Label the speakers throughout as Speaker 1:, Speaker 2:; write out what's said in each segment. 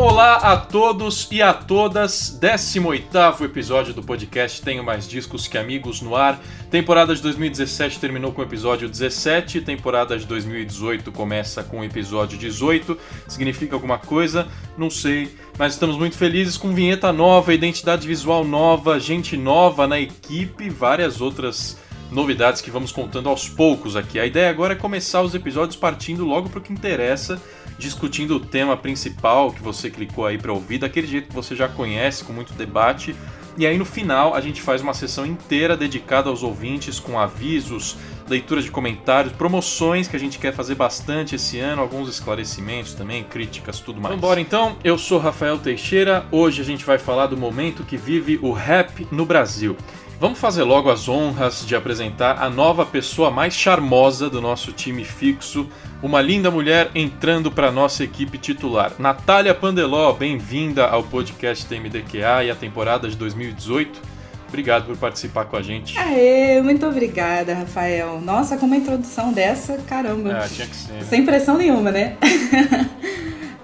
Speaker 1: Olá a todos e a todas, 18º episódio do podcast Tenho Mais Discos Que Amigos no Ar. Temporada de 2017 terminou com o episódio 17, temporada de 2018 começa com o episódio 18. Significa alguma coisa? Não sei, mas estamos muito felizes com vinheta nova, identidade visual nova, gente nova na equipe, várias outras novidades que vamos contando aos poucos aqui. A ideia agora é começar os episódios partindo logo para o que interessa, discutindo o tema principal que você clicou aí para ouvir, daquele jeito que você já conhece, com muito debate. E aí no final a gente faz uma sessão inteira dedicada aos ouvintes com avisos, leituras de comentários, promoções que a gente quer fazer bastante esse ano, alguns esclarecimentos também, críticas, tudo mais. Vambora então, eu sou Rafael Teixeira, hoje a gente vai falar do momento que vive o rap no Brasil. Vamos fazer logo as honras de apresentar a nova pessoa mais charmosa do nosso time fixo, uma linda mulher entrando para nossa equipe titular. Natália Pandeló, bem-vinda ao podcast TMDQA e a temporada de 2018. Obrigado por participar com a gente.
Speaker 2: Aê, muito obrigada, Rafael. Nossa, com uma introdução dessa, caramba.
Speaker 1: Ah, tinha que ser. Né?
Speaker 2: Sem pressão nenhuma, né?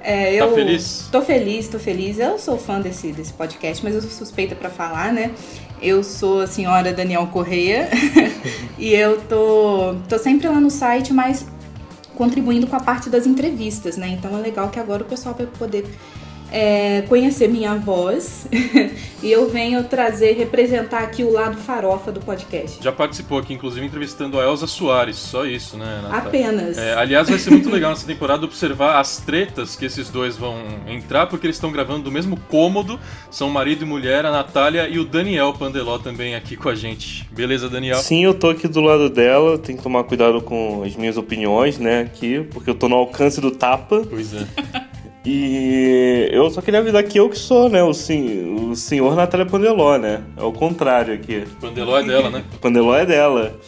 Speaker 1: É, eu tá feliz?
Speaker 2: Tô feliz, tô feliz. Eu sou fã desse, desse podcast, mas eu sou suspeita para falar, né? Eu sou a senhora Daniel Correia e eu tô, tô sempre lá no site, mas contribuindo com a parte das entrevistas, né? Então é legal que agora o pessoal vai poder é, conhecer minha voz e eu venho trazer, representar aqui o lado farofa do podcast.
Speaker 1: Já participou aqui, inclusive, entrevistando a Elza Soares, só isso, né?
Speaker 2: Natália? Apenas.
Speaker 1: É, aliás, vai ser muito legal nessa temporada observar as tretas que esses dois vão entrar, porque eles estão gravando do mesmo cômodo, são marido e mulher, a Natália e o Daniel Pandeló também aqui com a gente. Beleza, Daniel?
Speaker 3: Sim, eu tô aqui do lado dela, tenho que tomar cuidado com as minhas opiniões, né, aqui, porque eu tô no alcance do tapa.
Speaker 1: Pois é.
Speaker 3: E eu só queria avisar que eu que sou, né? O, sim, o senhor Natália Pandeló, né? É o contrário aqui.
Speaker 1: Pandeló é dela, né?
Speaker 3: Pandeló é dela.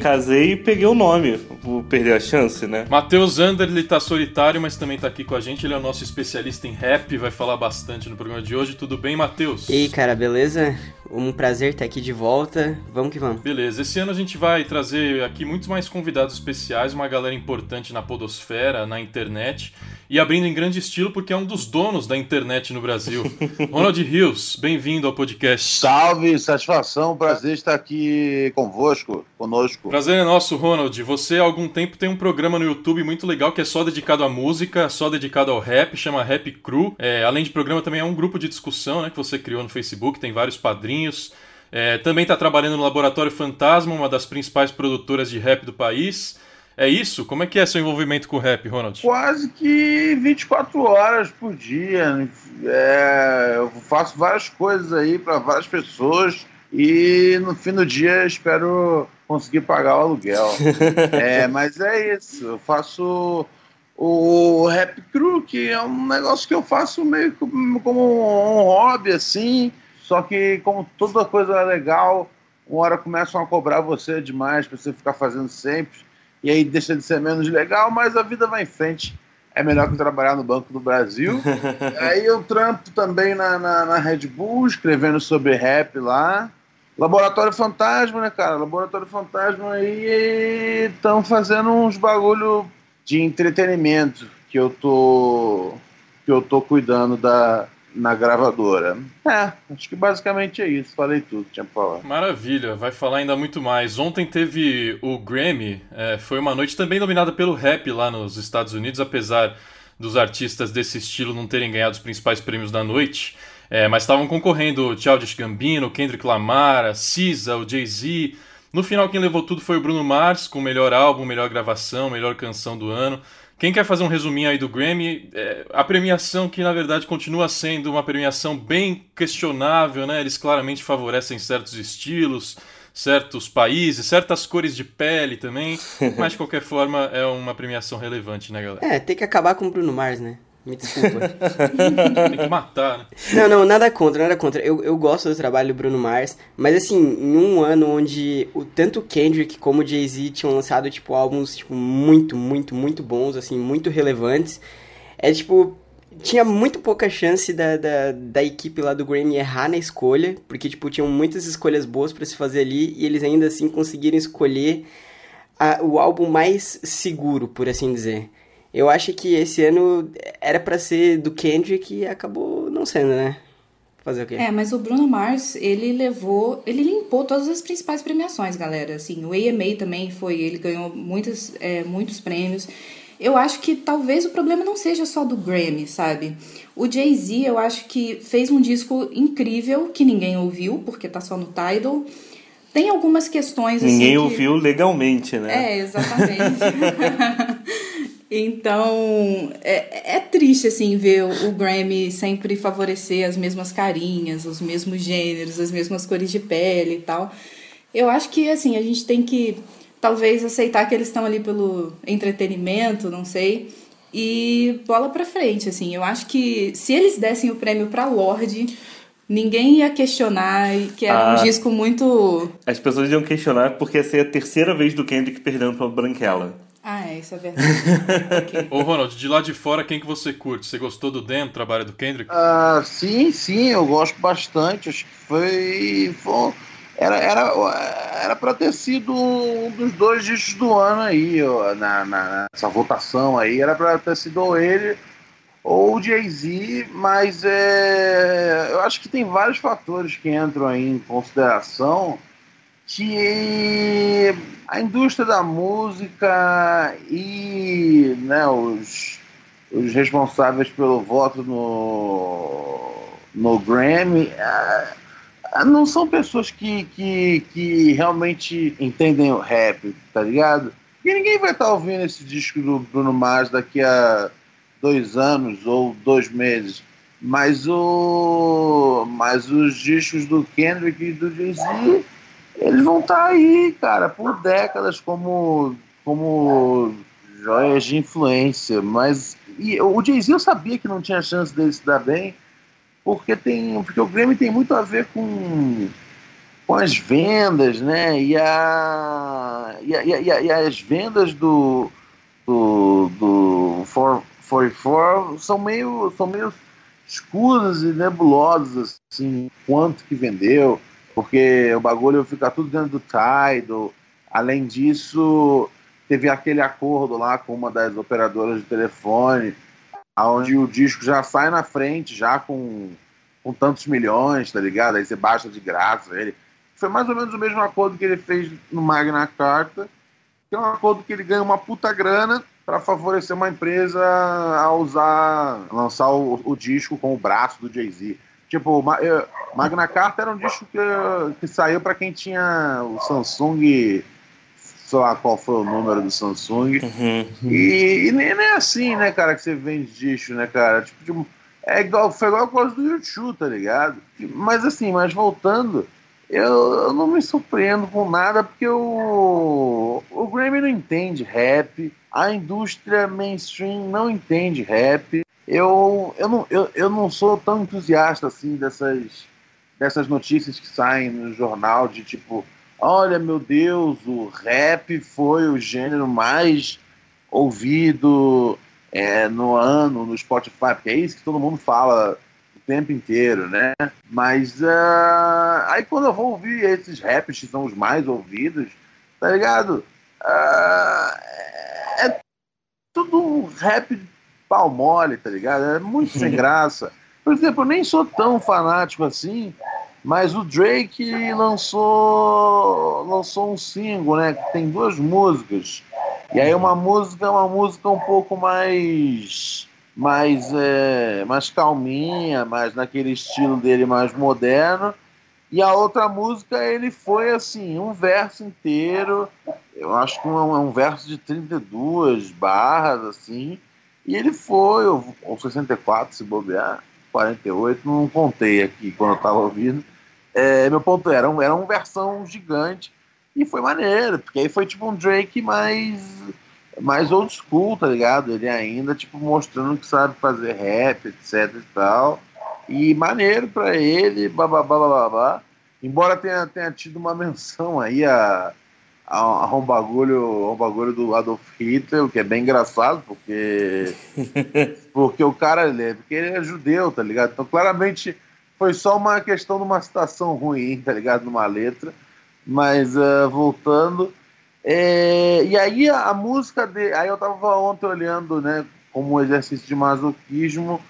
Speaker 3: Casei e peguei o nome. Vou perder a chance, né?
Speaker 1: Matheus Zander, ele tá solitário, mas também tá aqui com a gente. Ele é o nosso especialista em rap, vai falar bastante no programa de hoje. Tudo bem, Matheus?
Speaker 4: E aí, cara, beleza? Um prazer estar aqui de volta. Vamos que vamos.
Speaker 1: Beleza. Esse ano a gente vai trazer aqui muitos mais convidados especiais, uma galera importante na podosfera, na internet e abrindo em grande estilo porque é um dos donos da internet no Brasil. Ronald Rios, bem-vindo ao podcast.
Speaker 5: Salve, satisfação, prazer estar aqui convosco, conosco.
Speaker 1: Prazer é nosso, Ronald. Você há algum tempo tem um programa no YouTube muito legal que é só dedicado à música, só dedicado ao rap, chama Rap Crew. É, além de programa, também é um grupo de discussão né, que você criou no Facebook, tem vários padrinhos. É, também está trabalhando no Laboratório Fantasma, uma das principais produtoras de rap do país. É isso? Como é que é seu envolvimento com o rap, Ronald?
Speaker 5: Quase que 24 horas por dia. É, eu faço várias coisas aí para várias pessoas e no fim do dia espero conseguir pagar o aluguel. é, mas é isso. Eu faço o Rap Crew, que é um negócio que eu faço meio como um hobby, assim. Só que, como toda coisa é legal, uma hora começam a cobrar você demais para você ficar fazendo sempre e aí deixa de ser menos legal, mas a vida vai em frente. É melhor que trabalhar no Banco do Brasil. aí eu trampo também na, na, na, Red Bull, escrevendo sobre rap lá. Laboratório Fantasma, né, cara? Laboratório Fantasma aí estão fazendo uns bagulho de entretenimento que eu tô que eu tô cuidando da, na gravadora. É, acho que basicamente é isso. Falei tudo, tinha pra falar.
Speaker 1: Maravilha, vai falar ainda muito mais. Ontem teve o Grammy, é, foi uma noite também dominada pelo rap lá nos Estados Unidos, apesar dos artistas desse estilo não terem ganhado os principais prêmios da noite. É, mas estavam concorrendo o Childish Gambino, Kendrick Lamar, a SZA, o Jay-Z. No final, quem levou tudo foi o Bruno Mars, com o melhor álbum, melhor gravação, melhor canção do ano. Quem quer fazer um resuminho aí do Grammy, é, a premiação que na verdade continua sendo uma premiação bem questionável, né? Eles claramente favorecem certos estilos, certos países, certas cores de pele também, mas de qualquer forma é uma premiação relevante, né, galera?
Speaker 4: É, tem que acabar com o Bruno Mars, né? Me desculpa.
Speaker 1: Tem que matar, né?
Speaker 4: Não, não, nada contra, nada contra. Eu, eu gosto do trabalho do Bruno Mars, mas assim, em um ano onde o, tanto Kendrick como o Jay-Z tinham lançado, tipo, álbuns, tipo, muito, muito, muito bons, assim, muito relevantes, é, tipo, tinha muito pouca chance da, da, da equipe lá do Grammy errar na escolha, porque, tipo, tinham muitas escolhas boas para se fazer ali, e eles ainda assim conseguiram escolher a, o álbum mais seguro, por assim dizer. Eu acho que esse ano era para ser do Kendrick e acabou não sendo, né? Fazer o quê?
Speaker 2: É, mas o Bruno Mars, ele levou, ele limpou todas as principais premiações, galera. Assim, o AMA também foi, ele ganhou muitos, é, muitos prêmios. Eu acho que talvez o problema não seja só do Grammy, sabe? O Jay-Z, eu acho que fez um disco incrível que ninguém ouviu, porque tá só no Tidal. Tem algumas questões
Speaker 3: assim. Ninguém
Speaker 2: que...
Speaker 3: ouviu legalmente, né?
Speaker 2: É, exatamente. então, é, é triste, assim, ver o, Grammy sempre favorecer as mesmas carinhas, os mesmos gêneros, as mesmas cores de pele e tal. Eu acho que, assim, a gente tem que talvez aceitar que eles estão ali pelo entretenimento, não sei. E bola pra frente, assim. Eu acho que se eles dessem o prêmio pra Lorde Ninguém ia questionar que era ah, um disco muito.
Speaker 3: As pessoas iam questionar porque ia ser a terceira vez do Kendrick perdendo pra Branquela.
Speaker 2: Ah, é, isso é verdade.
Speaker 1: okay. Ô, Ronald, de lá de fora, quem que você curte? Você gostou do Dan, trabalho do Kendrick?
Speaker 5: Ah, sim, sim, eu gosto bastante. Acho que foi. foi era, era, era pra ter sido um dos dois discos do ano aí, ó, na, na, nessa votação aí. Era pra ter sido ele ou o Jay-Z, mas é, eu acho que tem vários fatores que entram aí em consideração que a indústria da música e né, os, os responsáveis pelo voto no, no Grammy não são pessoas que, que, que realmente entendem o rap, tá ligado? E ninguém vai estar tá ouvindo esse disco do Bruno Mars daqui a dois anos ou dois meses. Mas, o, mas os discos do Kendrick e do Jay-Z, eles vão estar tá aí, cara, por décadas como, como joias de influência. Mas e, o Jay-Z eu sabia que não tinha chance dele se dar bem, porque, tem, porque o Grammy tem muito a ver com, com as vendas, né? E, a, e, a, e, a, e as vendas do, do, do For, 44 são meio, são meio escuras e nebulosas, assim, quanto que vendeu, porque o bagulho fica tudo dentro do Tidal. Além disso, teve aquele acordo lá com uma das operadoras de telefone, onde o disco já sai na frente, já com, com tantos milhões, tá ligado? Aí você baixa de graça ele. Foi mais ou menos o mesmo acordo que ele fez no Magna Carta, que é um acordo que ele ganha uma puta grana para favorecer uma empresa a usar, lançar o, o disco com o braço do Jay-Z. Tipo, Magna Carta era um disco que, que saiu para quem tinha o Samsung, sei lá qual foi o número do Samsung. Uhum. E, e, nem é assim, né, cara, que você vende disco, né, cara? Tipo, tipo é igual, foi igual a coisa do YouTube, tá ligado? Mas assim, mas voltando, eu, eu, não me surpreendo com nada porque o, o Grammy não entende rap, a indústria mainstream não entende rap. Eu, eu, não, eu, eu não sou tão entusiasta assim dessas, dessas notícias que saem no jornal de tipo, olha meu Deus, o rap foi o gênero mais ouvido é, no ano no Spotify, porque é isso que todo mundo fala tempo inteiro, né? Mas uh, aí quando eu vou ouvir esses raps que são os mais ouvidos, tá ligado? Uh, é tudo um rap pau mole, tá ligado? É muito sem graça. Por exemplo, eu nem sou tão fanático assim, mas o Drake lançou lançou um single, né? Que tem duas músicas. E aí uma música é uma música um pouco mais mais, é, mais calminha, mais naquele estilo dele mais moderno. E a outra música ele foi assim, um verso inteiro, eu acho que um, um verso de 32 barras, assim, e ele foi, ou, ou 64 se bobear, 48, não contei aqui quando eu estava ouvindo. É, meu ponto era, era uma versão gigante e foi maneiro, porque aí foi tipo um Drake mais mais old school, tá ligado? Ele ainda, tipo, mostrando que sabe fazer rap, etc e tal. E maneiro pra ele, bababá, bababá. Embora tenha, tenha tido uma menção aí a, a, a, um, bagulho, a um bagulho do Adolf Hitler, o que é bem engraçado, porque, porque o cara ele é, porque ele é judeu, tá ligado? Então claramente foi só uma questão de uma citação ruim, tá ligado? Numa letra. Mas uh, voltando, É, e aí a, a música de, aí eu tava ontem olhando, né, como um exercício de masoquismo,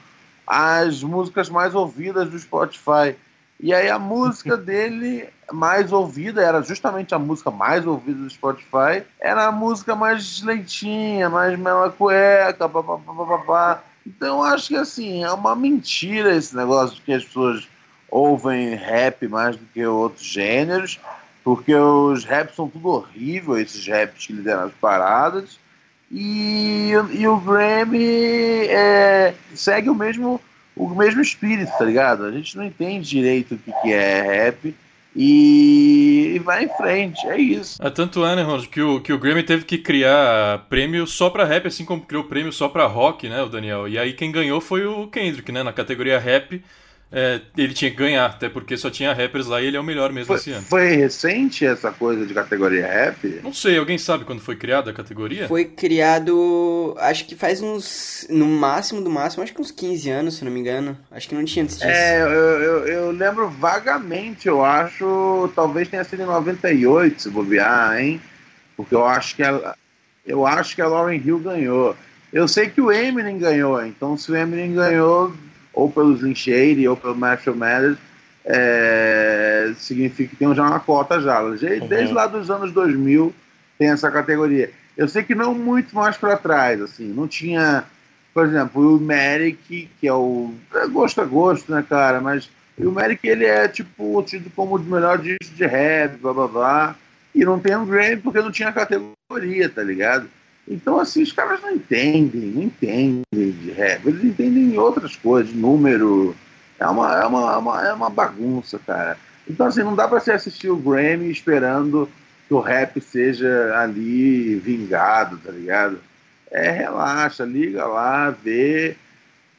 Speaker 5: as músicas mais ouvidas do Spotify. E aí a música dele mais ouvida, era justamente a música mais ouvida do Spotify, era a música mais lentinha, mais mela cueca, papapá. Então acho que assim, é uma mentira esse negócio de que as pessoas ouvem rap mais do que outros gêneros, porque os raps são tudo horrível, esses raps que lideram as paradas. E, e o Grammy é, segue o mesmo, o mesmo espírito, tá ligado? A gente não entende direito o que, que é rap e, vai em frente, é isso.
Speaker 1: É tanto é, né, Ronald, que o, que o Grammy teve que criar prêmio só pra rap, assim como criou prêmio só pra rock, né, o Daniel? E aí quem ganhou foi o Kendrick, né, na categoria rap é, ele tinha que ganhar, até porque só tinha rappers lá e ele é o melhor mesmo
Speaker 5: foi,
Speaker 1: esse ano.
Speaker 5: Foi recente essa coisa de categoria rap?
Speaker 1: Não sei, alguém sabe quando foi criada a categoria?
Speaker 4: Foi criado, acho que faz uns, no máximo do máximo, acho que uns 15 anos, se não me engano. Acho que não tinha antes disso.
Speaker 5: É, eu, eu, eu lembro vagamente, eu acho, talvez tenha sido em 98, se bobear, hein? Porque eu acho que a, eu acho que a Lauren Hill ganhou. Eu sei que o Eminem ganhou, então se o Eminem ganhou, ou pelo Slim Shady ou pelo Marshall Mathers, é, significa que tem já uma cota já. Desde uhum. lá dos anos 2000 tem essa categoria. Eu sei que não muito mais para trás, assim, não tinha, por exemplo, o Merrick, que é o é gosto a gosto, né, cara, mas o Merrick ele é tipo tido como o melhor disco de rap, blá blá blá, e não tem um Grammy porque não tinha categoria, tá ligado? Então, assim, os caras não entendem, não entendem de rap, eles entendem outras coisas, número. É uma, é uma, é uma, é uma bagunça, cara. Então, assim, não dá para você assistir o Grammy esperando que o rap seja ali vingado, tá ligado? É, relaxa, liga lá, vê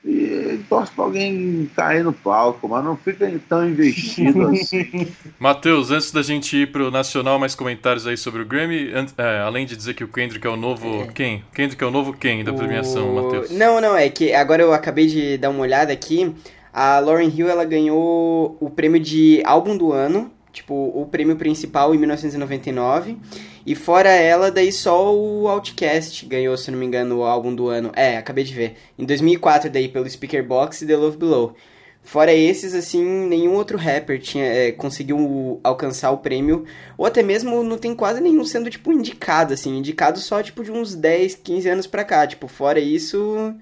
Speaker 5: e torce para alguém cair no palco, mas não fica tão investido assim.
Speaker 1: Matheus, antes da gente ir pro Nacional, mais comentários aí sobre o Grammy, é, além de dizer que o Kendrick é o novo é. quem? Kendrick é o novo quem da premiação, o... Matheus?
Speaker 4: Não, não, é que agora eu acabei de dar uma olhada aqui, a Lauren Hill, ela ganhou o prêmio de álbum do ano, tipo, o prêmio principal em 1999, e fora ela, daí só o Outcast ganhou, se não me engano, o álbum do ano. É, acabei de ver. Em 2004, daí, pelo Speaker Box e The Love Below. Fora esses, assim, nenhum outro rapper tinha, é, conseguiu alcançar o prêmio. Ou até mesmo não tem quase nenhum sendo, tipo, indicado, assim. Indicado só, tipo, de uns 10, 15 anos pra cá. Tipo, fora isso...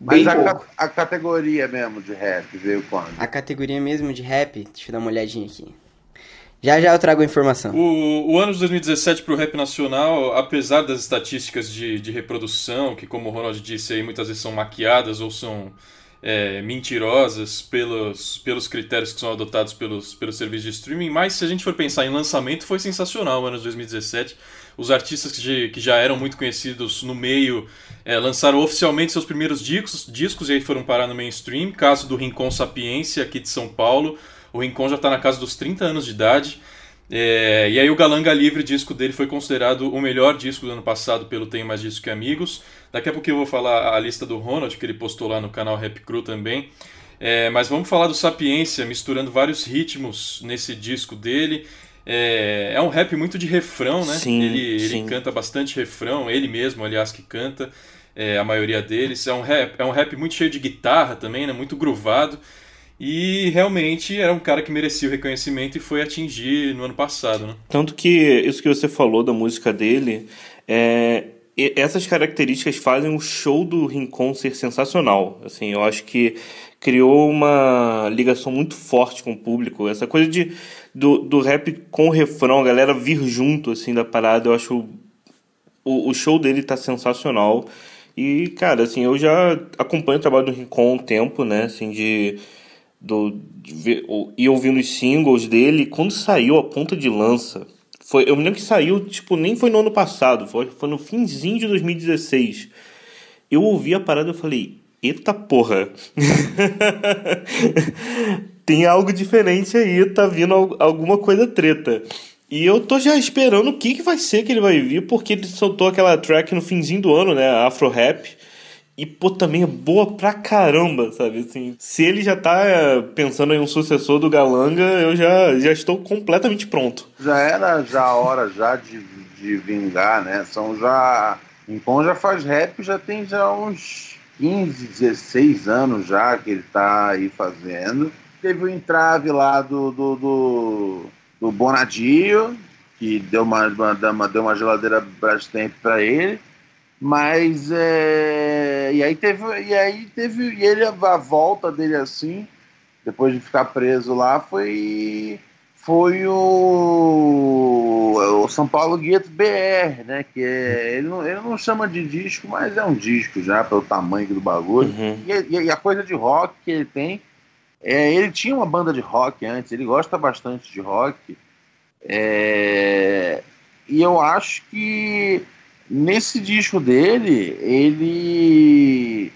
Speaker 5: Mas a, ca a, categoria mesmo de rap veio quando?
Speaker 4: A categoria mesmo de rap, deixa eu dar uma olhadinha aqui. Já já eu trago a informação.
Speaker 1: O, o ano de 2017 para o rap nacional, apesar das estatísticas de, de reprodução, que como o Ronald disse aí, muitas vezes são maquiadas ou são é, mentirosas pelos, pelos critérios que são adotados pelos, pelos serviços de streaming, mas se a gente for pensar em lançamento, foi sensacional o ano de 2017. Os artistas que, que já eram muito conhecidos no meio é, lançaram oficialmente seus primeiros discos, discos e aí foram parar no mainstream. Caso do Rincon Sapiência, aqui de São Paulo, o Rincon já está na casa dos 30 anos de idade. É, e aí o Galanga Livre, disco dele, foi considerado o melhor disco do ano passado pelo Tenho Mais Disco Que Amigos. Daqui a pouco eu vou falar a lista do Ronald, que ele postou lá no canal Rap Crew também. É, mas vamos falar do Sapiência, misturando vários ritmos nesse disco dele. É, é um rap muito de refrão, né?
Speaker 3: Sim,
Speaker 1: ele,
Speaker 3: sim.
Speaker 1: ele canta bastante refrão, ele mesmo, aliás, que canta, é, a maioria deles. É um, rap, é um rap muito cheio de guitarra também, né? Muito groovado. E realmente era um cara que merecia o reconhecimento e foi atingir no ano passado, né?
Speaker 3: Tanto que isso que você falou da música dele, é, essas características fazem o show do Rincon ser sensacional. Assim, eu acho que criou uma ligação muito forte com o público. Essa coisa de do, do rap com o refrão, a galera vir junto assim da parada, eu acho o, o show dele tá sensacional. E, cara, assim, eu já acompanho o trabalho do Rincon há um tempo, né? Assim, de do de, e ouvindo os singles dele, quando saiu a ponta de lança, foi, eu me lembro que saiu, tipo, nem foi no ano passado, foi, foi no finzinho de 2016. Eu ouvi a parada e falei, eita porra. Tem algo diferente aí, tá vindo alguma coisa treta. E eu tô já esperando o que, que vai ser que ele vai vir, porque ele soltou aquela track no finzinho do ano, né? Afro Rap. E, pô, também é boa pra caramba, sabe? Assim, se ele já tá é, pensando em um sucessor do Galanga, eu já, já estou completamente pronto.
Speaker 5: Já era já a hora já de, de vingar, né? São já... Então já faz rap, já tem já uns 15, 16 anos já que ele tá aí fazendo. Teve o entrave lá do, do, do, do Bonadio, que deu uma, uma, deu uma geladeira Brastemp para ele. Mas é, e aí teve e aí teve e ele a volta dele assim, depois de ficar preso lá, foi foi o, o São Paulo Gueto BR, né? Que é, ele, não, ele não chama de disco, mas é um disco já pelo tamanho do bagulho. Uhum. E, e, a coisa de rock que ele tem, é, ele tinha uma banda de rock antes, ele gosta bastante de rock. É, e eu acho que nesse disco dele, ele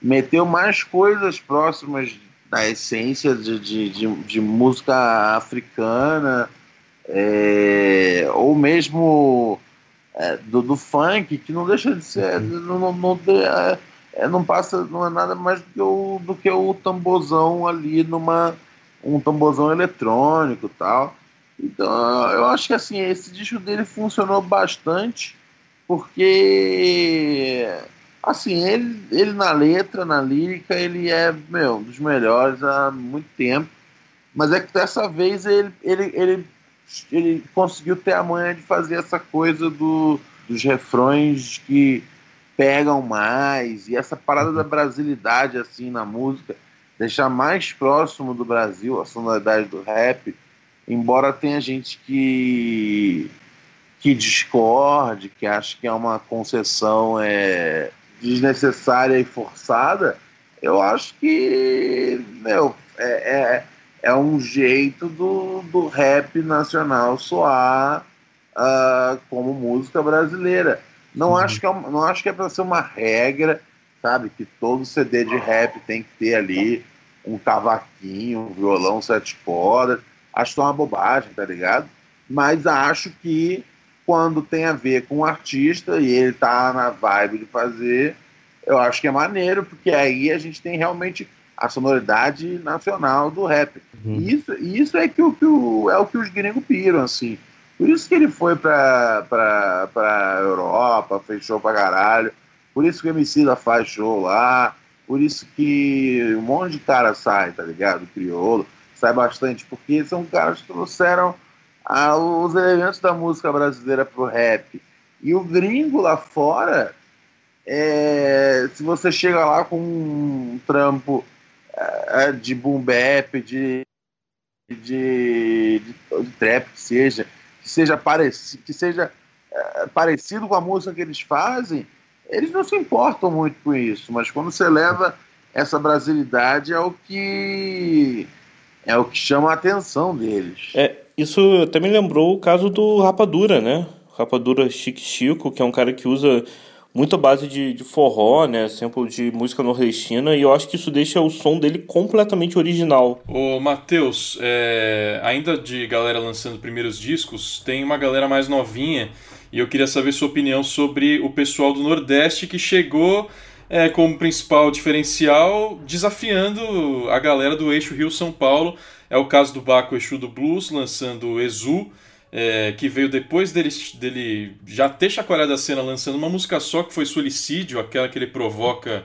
Speaker 5: meteu mais coisas próximas da essência de, de, de, de música africana, é, ou mesmo é, do, do, funk, que não deixa de ser. Não, não, não, é, é, não passa, não é nada mais do que o, do que o tambozão ali numa. um tambozão eletrônico tal. Então eu acho que assim, esse disco dele funcionou bastante porque assim, ele, ele na letra, na lírica, ele é, meu, um dos melhores há muito tempo. Mas é que dessa vez ele, ele, ele, ele conseguiu ter a manha de fazer essa coisa do, dos refrões que pegam mais e essa parada da brasilidade assim na música, deixar mais próximo do Brasil a sonoridade do rap, embora tenha gente que que discorde, que acha que é uma concessão é, desnecessária e forçada, eu acho que meu, é, é, é um jeito do, do rap nacional soar uh, como música brasileira. Não, uhum. acho que é, não acho que é para ser uma regra, sabe? Que todo CD de rap tem que ter ali um cavaquinho, um violão, sete cordas. Acho que é uma bobagem, tá ligado? Mas acho que quando tem a ver com o artista e ele tá na vibe de fazer, eu acho que é maneiro, porque aí a gente tem realmente a sonoridade nacional do rap. Uhum. E isso, isso é, que o, que o, é o que os gringos piram, assim. Por isso que ele foi pra, pra, pra Europa, fez show pra caralho. Por isso que o Emicida faz show lá. Por isso que um monte de cara sai, tá ligado? Criolo. Sai bastante, porque são caras que trouxeram a, os elementos da música brasileira pro rap. E o gringo lá fora, é, se você chega lá com um trampo é, de boom bap, de, de, de, de, trap que seja, que seja, pareci, que seja é, parecido com a música que eles fazem, eles não se importam muito com isso. Mas quando você leva essa brasilidade é o que é o que chama a atenção deles.
Speaker 3: É, isso até me lembrou o caso do Rapadura, né? Rapadura Chique Chico, que é um cara que usa muita base de, de forró, né? Sample de música nordestina, e eu acho que isso deixa o som dele completamente original.
Speaker 1: Ô, Matheus, é, ainda de galera lançando primeiros discos, tem uma galera mais novinha, e eu queria saber sua opinião sobre o pessoal do Nordeste que chegou é, como principal diferencial, desafiando a galera do eixo Rio-São Paulo é o caso do Baco Exu do Blues, lançando o Exu, é, que veio depois dele, dele já ter chacoalhado a cena lançando uma música só, que foi Solicídio, aquela que ele provoca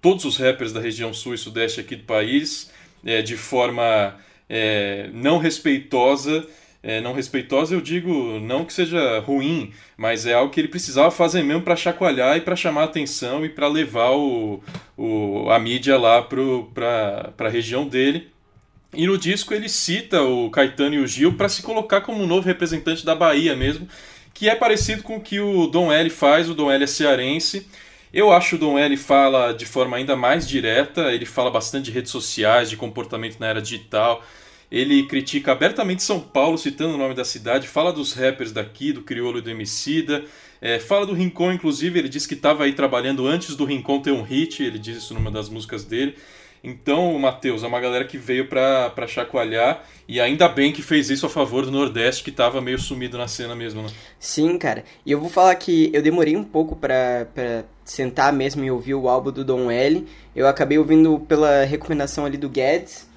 Speaker 1: todos os rappers da região sul e sudeste aqui do país, é, de forma é, não respeitosa. É, não respeitosa, eu digo não que seja ruim, mas é algo que ele precisava fazer mesmo para chacoalhar e para chamar atenção e para levar o, o, a mídia lá para a região dele. E no disco ele cita o Caetano e o Gil para se colocar como um novo representante da Bahia mesmo, que é parecido com o que o Dom L faz, o Dom L é cearense. Eu acho o Dom L fala de forma ainda mais direta, ele fala bastante de redes sociais, de comportamento na era digital. Ele critica abertamente São Paulo, citando o nome da cidade, fala dos rappers daqui, do Criolo e do Emicida, é, fala do Rincon, inclusive, ele diz que estava aí trabalhando antes do Rincon ter um hit, ele diz isso numa das músicas dele. Então, Matheus, é uma galera que veio pra chacoalhar e ainda bem que fez isso a favor do Nordeste, que tava meio sumido na cena mesmo, né?
Speaker 4: Sim, cara. E eu vou falar que eu demorei um pouco pra sentar mesmo e ouvir o álbum do Don L. Eu acabei ouvindo pela recomendação ali do Guedes.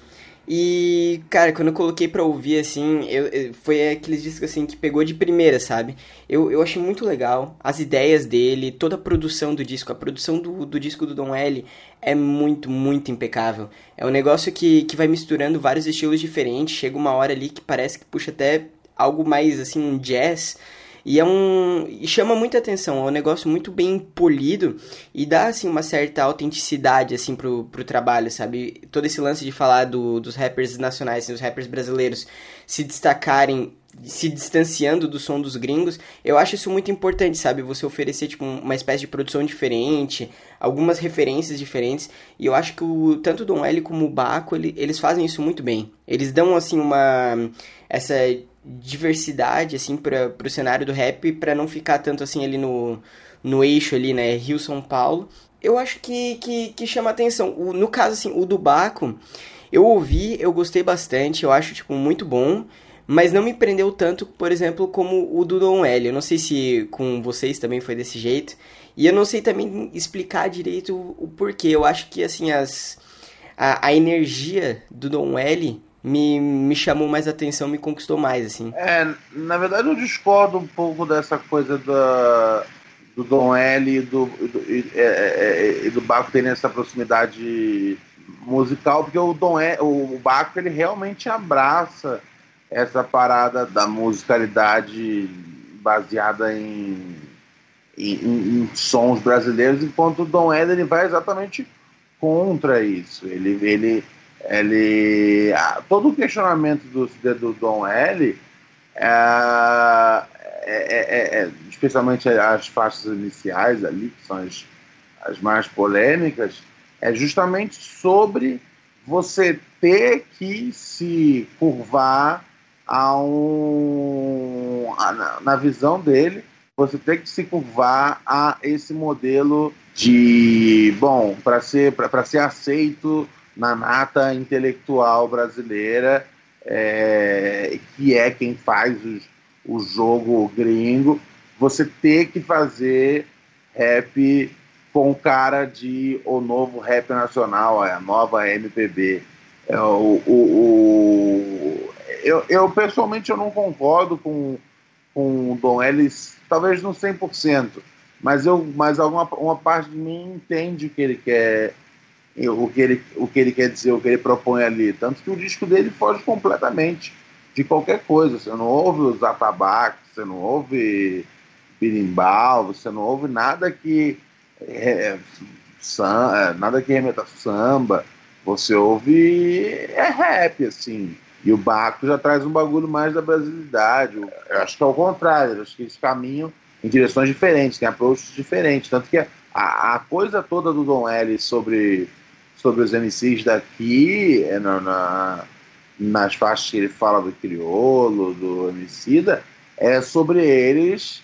Speaker 4: E, cara, quando eu coloquei pra ouvir, assim, eu, eu, foi aqueles discos, assim, que pegou de primeira, sabe? Eu, eu achei muito legal as ideias dele, toda a produção do disco. A produção do, do disco do Don L é muito, muito impecável. É um negócio que, que vai misturando vários estilos diferentes. Chega uma hora ali que parece que puxa até algo mais, assim, um jazz e é um. E chama muita atenção, é um negócio muito bem polido e dá, assim, uma certa autenticidade, assim, pro, pro trabalho, sabe? Todo esse lance de falar do, dos rappers nacionais, assim, dos rappers brasileiros se destacarem se distanciando do som dos gringos, eu acho isso muito importante, sabe? Você oferecer, tipo, uma espécie de produção diferente, algumas referências diferentes, e eu acho que o, tanto o Dom L como o Baco, ele, eles fazem isso muito bem. Eles dão, assim, uma... essa diversidade, assim, para o cenário do rap, para não ficar tanto, assim, ali no, no eixo ali, né, Rio-São Paulo. Eu acho que, que, que chama atenção. O, no caso, assim, o do Baco, eu ouvi, eu gostei bastante, eu acho, tipo, muito bom, mas não me prendeu tanto, por exemplo, como o do Don L. Eu não sei se com vocês também foi desse jeito, e eu não sei também explicar direito o, o porquê. Eu acho que, assim, as... A, a energia do Don L me, me chamou mais atenção, me conquistou mais, assim.
Speaker 5: É, na verdade eu discordo um pouco dessa coisa da, do Dom L e do, do, e, é, é, é, e do Baco terem essa proximidade musical, porque o Dom L, o Baco ele realmente abraça essa parada da musicalidade baseada em, em, em sons brasileiros, enquanto o Dom L ele vai exatamente contra isso. Ele, ele ele todo o questionamento do, do Dom L é, é, é, é, especialmente as faixas iniciais ali que são as, as mais polêmicas é justamente sobre você ter que se curvar a um a, na, na visão dele você tem que se curvar a esse modelo de bom para ser para ser aceito na nata intelectual brasileira, é, que é quem faz os, o jogo gringo, você ter que fazer rap com cara de o novo rap nacional, a nova MPB. É, o, o, o, eu, eu, pessoalmente eu não concordo com, com o Dom Ellis, talvez no 100%, mas, eu, mas alguma, uma parte de mim entende o que ele quer o que, ele, o que ele quer dizer, o que ele propõe ali. Tanto que o disco dele foge completamente de qualquer coisa. Você não ouve os atabaques, você não ouve birimbau, você não ouve nada que é, é, nada que remeta samba. Você ouve é rap, assim. E o Baco já traz um bagulho mais da brasilidade. Eu acho que é o contrário. Acho que eles caminham em direções diferentes, têm approaches diferentes. Tanto que a, a coisa toda do Don L sobre sobre os MCs daqui, é na, na, nas faixas que ele fala do criolo, do Emicida, é sobre eles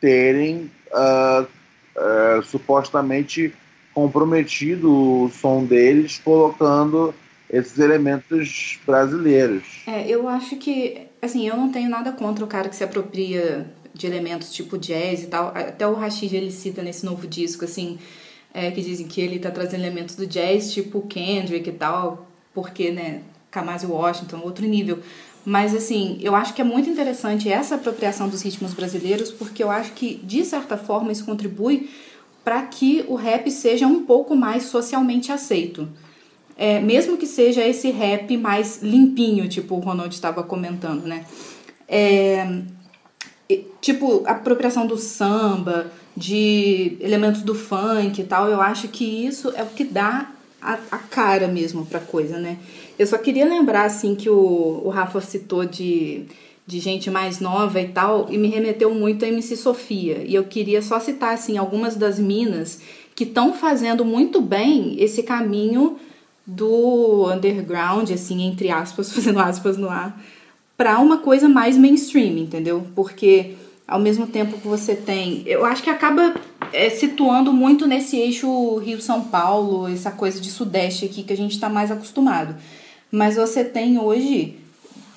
Speaker 5: terem uh, uh, supostamente comprometido o som deles colocando esses elementos brasileiros.
Speaker 2: É, eu acho que, assim, eu não tenho nada contra o cara que se apropria de elementos tipo jazz e tal. Até o Rashid ele cita nesse novo disco, assim, é, que dizem que ele tá trazendo elementos do jazz, tipo Kendrick e tal, porque, né, Kamasi Washington, outro nível. Mas, assim, eu acho que é muito interessante essa apropriação dos ritmos brasileiros, porque eu acho que, de certa forma, isso contribui para que o rap seja um pouco mais socialmente aceito. É, mesmo que seja esse rap mais limpinho, tipo o Ronald estava comentando, né? É, tipo, apropriação do samba, de elementos do funk e tal, eu acho que isso é o que dá a, a cara mesmo pra coisa, né? Eu só queria lembrar, assim, que o, o Rafa citou de, de gente mais nova e tal, e me remeteu muito a MC Sofia. E eu queria só citar, assim, algumas das minas que estão fazendo muito bem esse caminho do underground, assim, entre aspas, fazendo aspas no ar, para uma coisa mais mainstream, entendeu? Porque ao mesmo tempo que você tem. Eu acho que acaba é, situando muito nesse eixo Rio-São Paulo, essa coisa de sudeste aqui que a gente está mais acostumado. Mas você tem hoje,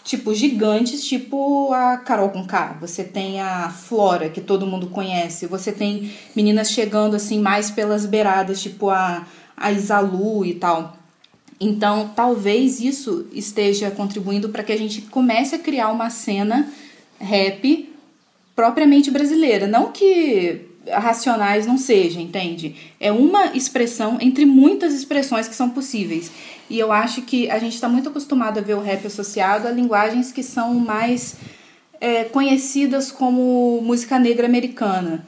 Speaker 2: tipo, gigantes, tipo a Carol com K. Você tem a Flora, que todo mundo conhece. Você tem meninas chegando, assim, mais pelas beiradas, tipo a, a Isalu e tal. Então, talvez isso esteja contribuindo para que a gente comece a criar uma cena rap propriamente brasileira. Não que racionais não seja, entende? É uma expressão entre muitas expressões que são possíveis. E eu acho que a gente está muito acostumado a ver o rap associado a linguagens que são mais é, conhecidas como música negra americana.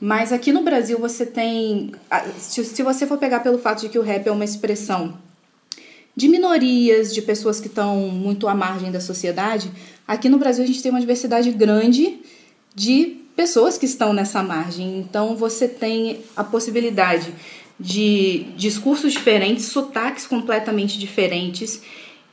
Speaker 2: Mas aqui no Brasil você tem. Se você for pegar pelo fato de que o rap é uma expressão de minorias, de pessoas que estão muito à margem da sociedade, aqui no Brasil a gente tem uma diversidade grande de pessoas que estão nessa margem. Então você tem a possibilidade de discursos diferentes, sotaques completamente diferentes.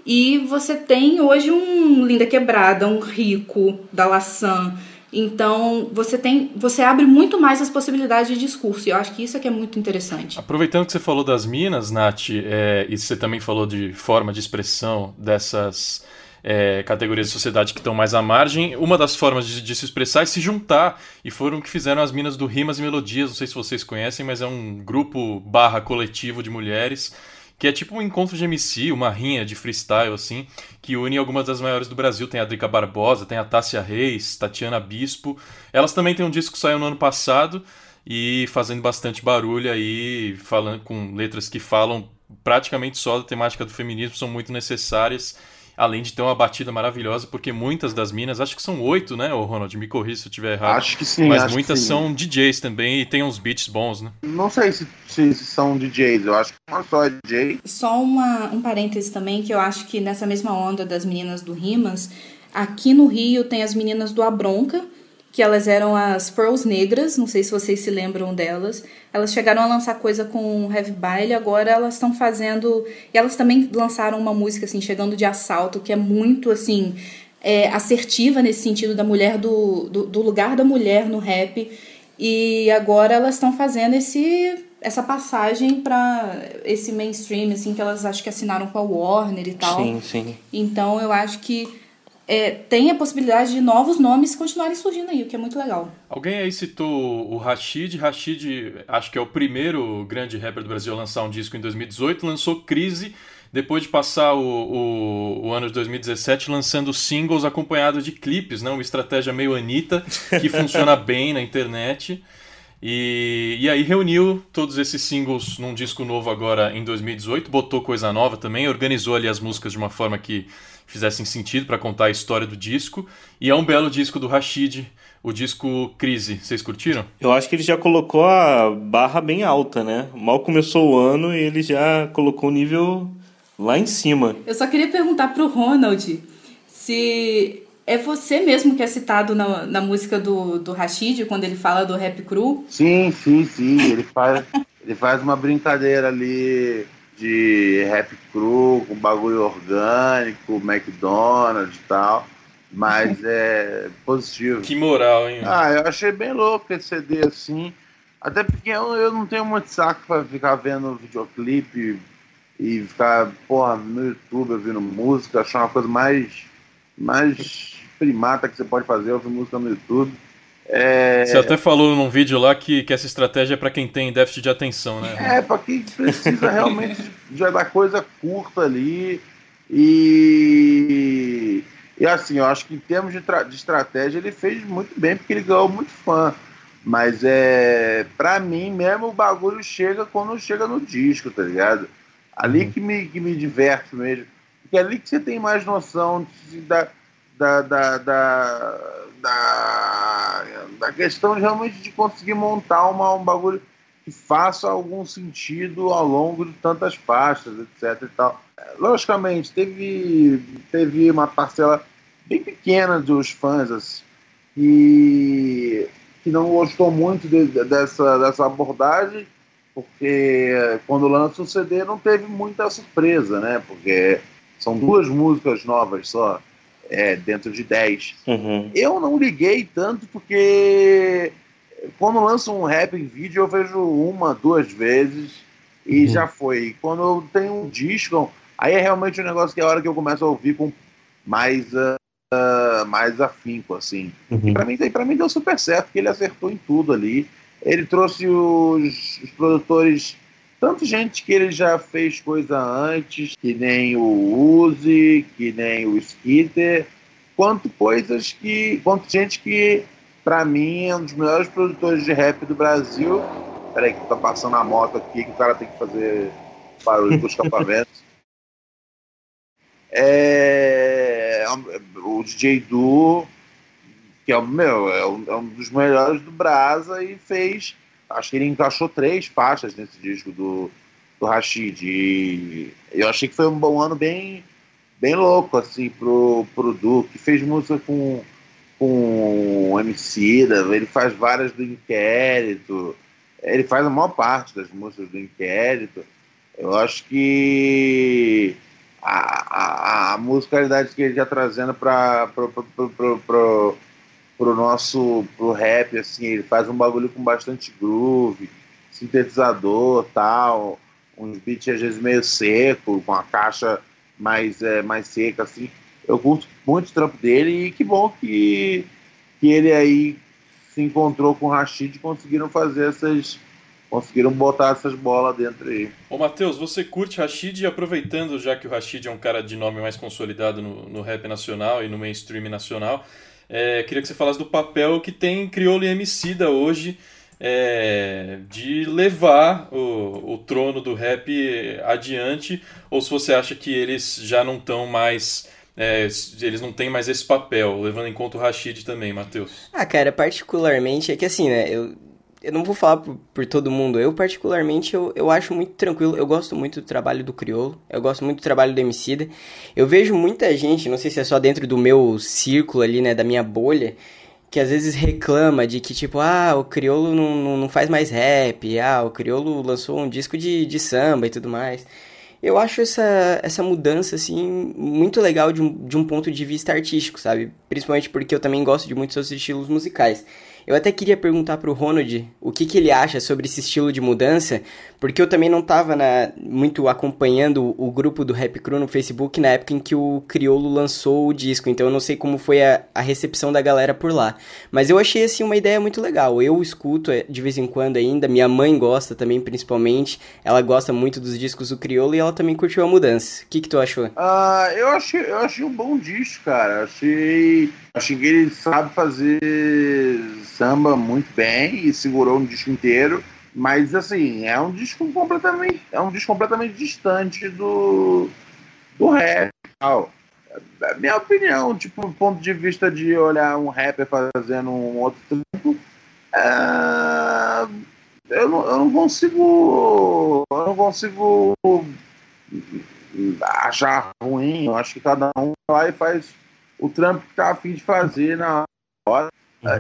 Speaker 2: E você tem hoje um Linda Quebrada, um Rico, da Laçã. Então, você tem, você abre muito mais as possibilidades de discurso. E eu acho que isso é que é muito interessante.
Speaker 1: Aproveitando que você falou das minas, Nath, é, e você também falou de forma de expressão dessas é, categorias de sociedade que estão mais à margem, uma das formas de, de, se expressar é se juntar. E foram o que fizeram as Minas do Rimas e Melodias. Não sei se vocês conhecem, mas é um grupo barra coletivo de mulheres. Que é tipo um encontro de MC, uma rinha de freestyle, assim, que une algumas das maiores do Brasil. Tem a Drica Barbosa, tem a Tássia Reis, Tatiana Bispo. Elas também têm um disco que saiu no ano passado e fazendo bastante barulho aí, falando com letras que falam praticamente só da temática do feminismo, são muito necessárias além de ter uma batida maravilhosa, porque muitas das minas, acho que são oito, né, o Ronald? Me corrija se eu estiver errado.
Speaker 5: Acho que sim.
Speaker 1: Mas muitas são DJs também e tem uns beats bons, né?
Speaker 5: Não sei se, se, se são DJs, eu acho que uma só é DJ.
Speaker 2: Só uma, um parêntese também, que eu acho que nessa mesma onda das meninas do Rimas, aqui no Rio tem as meninas do Abronca, que elas eram as Pearls Negras, não sei se vocês se lembram delas. Elas chegaram a lançar coisa com Heavy Baile, agora elas estão fazendo. E elas também lançaram uma música, assim, chegando de assalto, que é muito, assim, é, assertiva nesse sentido da mulher, do, do, do lugar da mulher no rap. E agora elas estão fazendo esse essa passagem para esse mainstream, assim, que elas acho que assinaram com a Warner e tal.
Speaker 3: Sim, sim.
Speaker 2: Então eu acho que é, tem a possibilidade de novos nomes continuarem surgindo aí, o que é muito legal.
Speaker 1: Alguém aí citou o Rashid. Rashid, acho que é o primeiro grande rapper do Brasil a lançar um disco em 2018, lançou Crise, depois de passar o, o, o ano de 2017 lançando singles acompanhados de clipes, né? uma estratégia meio Anitta, que funciona bem na internet. E, e aí reuniu todos esses singles num disco novo agora em 2018, botou coisa nova também, organizou ali as músicas de uma forma que fizessem sentido para contar a história do disco. E é um belo disco do Rashid, o disco Crise. Vocês curtiram?
Speaker 3: Eu acho que ele já colocou a barra bem alta, né? Mal começou o ano e ele já colocou o nível lá em cima.
Speaker 2: Eu só queria perguntar pro Ronald se é você mesmo que é citado na, na música do, do Rashid, quando ele fala do rap cru?
Speaker 5: Sim, sim, sim. Ele faz, ele faz uma brincadeira ali de rap cru, com bagulho orgânico, McDonald's e tal. Mas é positivo.
Speaker 1: Que moral, hein?
Speaker 5: Ah, eu achei bem louco esse CD assim. Até porque eu, eu não tenho muito saco pra ficar vendo videoclipe e ficar, porra, no YouTube ouvindo música, achar uma coisa mais, mais primata que você pode fazer, ouvir música no YouTube.
Speaker 1: É... Você até falou num vídeo lá que, que essa estratégia é para quem tem déficit de atenção, né?
Speaker 5: É, para quem precisa realmente já da coisa curta ali. E, e assim, eu acho que em termos de, de estratégia ele fez muito bem, porque ele ganhou muito fã. Mas é para mim mesmo o bagulho chega quando chega no disco, tá ligado? Ali uhum. que, me, que me diverte mesmo. Porque é ali que você tem mais noção da, da, da, da da, da questão realmente de conseguir montar uma, um bagulho que faça algum sentido ao longo de tantas pastas, etc. E tal. Logicamente, teve, teve uma parcela bem pequena dos fãs assim, que, que não gostou muito de, dessa, dessa abordagem, porque quando lança o CD não teve muita surpresa, né? Porque são duas músicas novas só é, dentro de 10.
Speaker 3: Uhum.
Speaker 5: Eu não liguei tanto porque quando lança um rap em vídeo, eu vejo uma, duas vezes e uhum. já foi. Quando eu tenho um disco, aí é realmente um negócio que é a hora que eu começo a ouvir com mais, uh, mais afinco, assim. Uhum. E pra mim, pra mim deu super certo, porque ele acertou em tudo ali. Ele trouxe os, os produtores tanto gente que ele já fez coisa antes, que nem o Uzi, que nem o Skitter, quanto coisas que. quanto gente que, para mim, é um dos melhores produtores de rap do Brasil. Peraí, que tá passando a moto aqui, que o cara tem que fazer barulho com os escapamentos. É, o DJ Du, que é meu, é um, é um dos melhores do Brasa e fez acho que ele encaixou três faixas nesse disco do, do Rashid. E eu achei que foi um bom ano bem, bem louco, assim, pro, pro Du, que fez música com, com MC, ele faz várias do Inquérito, ele faz a maior parte das músicas do Inquérito. Eu acho que a, a, a musicalidade que ele está trazendo para pro nosso pro rap, assim, ele faz um bagulho com bastante groove, sintetizador tal, uns beats às vezes meio seco, com a caixa mais, é, mais seca, assim. Eu curto muito o trampo dele e que bom que, que ele aí se encontrou com o Rashid e conseguiram fazer essas. Conseguiram botar essas bolas dentro aí.
Speaker 1: Ô Matheus, você curte Rashid e aproveitando, já que o Rashid é um cara de nome mais consolidado no, no rap nacional e no mainstream nacional, é, queria que você falasse do papel que tem Criolo e Emicida hoje é, de levar o, o trono do rap adiante, ou se você acha que eles já não estão mais. É, eles não têm mais esse papel, levando em conta o Rashid também, Matheus.
Speaker 4: Ah, cara, particularmente é que assim, né? Eu, eu não vou falar por, por, todo mundo. Eu, particularmente, eu, eu acho muito tranquilo. Eu gosto muito do trabalho do Criolo. Eu gosto muito do trabalho do Emicida. Eu vejo muita gente, não sei se é só dentro do meu círculo ali, né, da minha bolha, que às vezes reclama de que, tipo, ah, o Criolo não, não, não faz mais rap. Ah, o Criolo lançou um disco de, de samba e tudo mais. Eu acho essa, essa mudança, assim, muito legal de um, de um ponto de vista artístico, sabe? Principalmente porque eu também gosto de muitos outros estilos musicais. Eu até queria perguntar pro Ronald o que, que ele acha sobre esse estilo de mudança, porque eu também não estava muito acompanhando o grupo do Rap Crew no Facebook na época em que o Criolo lançou o disco, então eu não sei como foi a, a recepção da galera por lá. Mas eu achei assim uma ideia muito legal. Eu escuto é, de vez em quando ainda, minha mãe gosta também, principalmente. Ela gosta muito dos discos do Criolo e ela também curtiu a mudança. O que, que tu achou?
Speaker 5: Uh, eu, achei, eu achei um bom disco, cara. Achei, achei que ele sabe fazer samba muito bem e segurou um disco inteiro. Mas assim, é um disco completamente, é um disco completamente distante do, do rap. É minha opinião, tipo, do ponto de vista de olhar um rapper fazendo um outro trampo, é, eu, não, eu não consigo. Eu não consigo achar ruim. Eu acho que cada um vai e faz o trampo que tá afim de fazer na hora.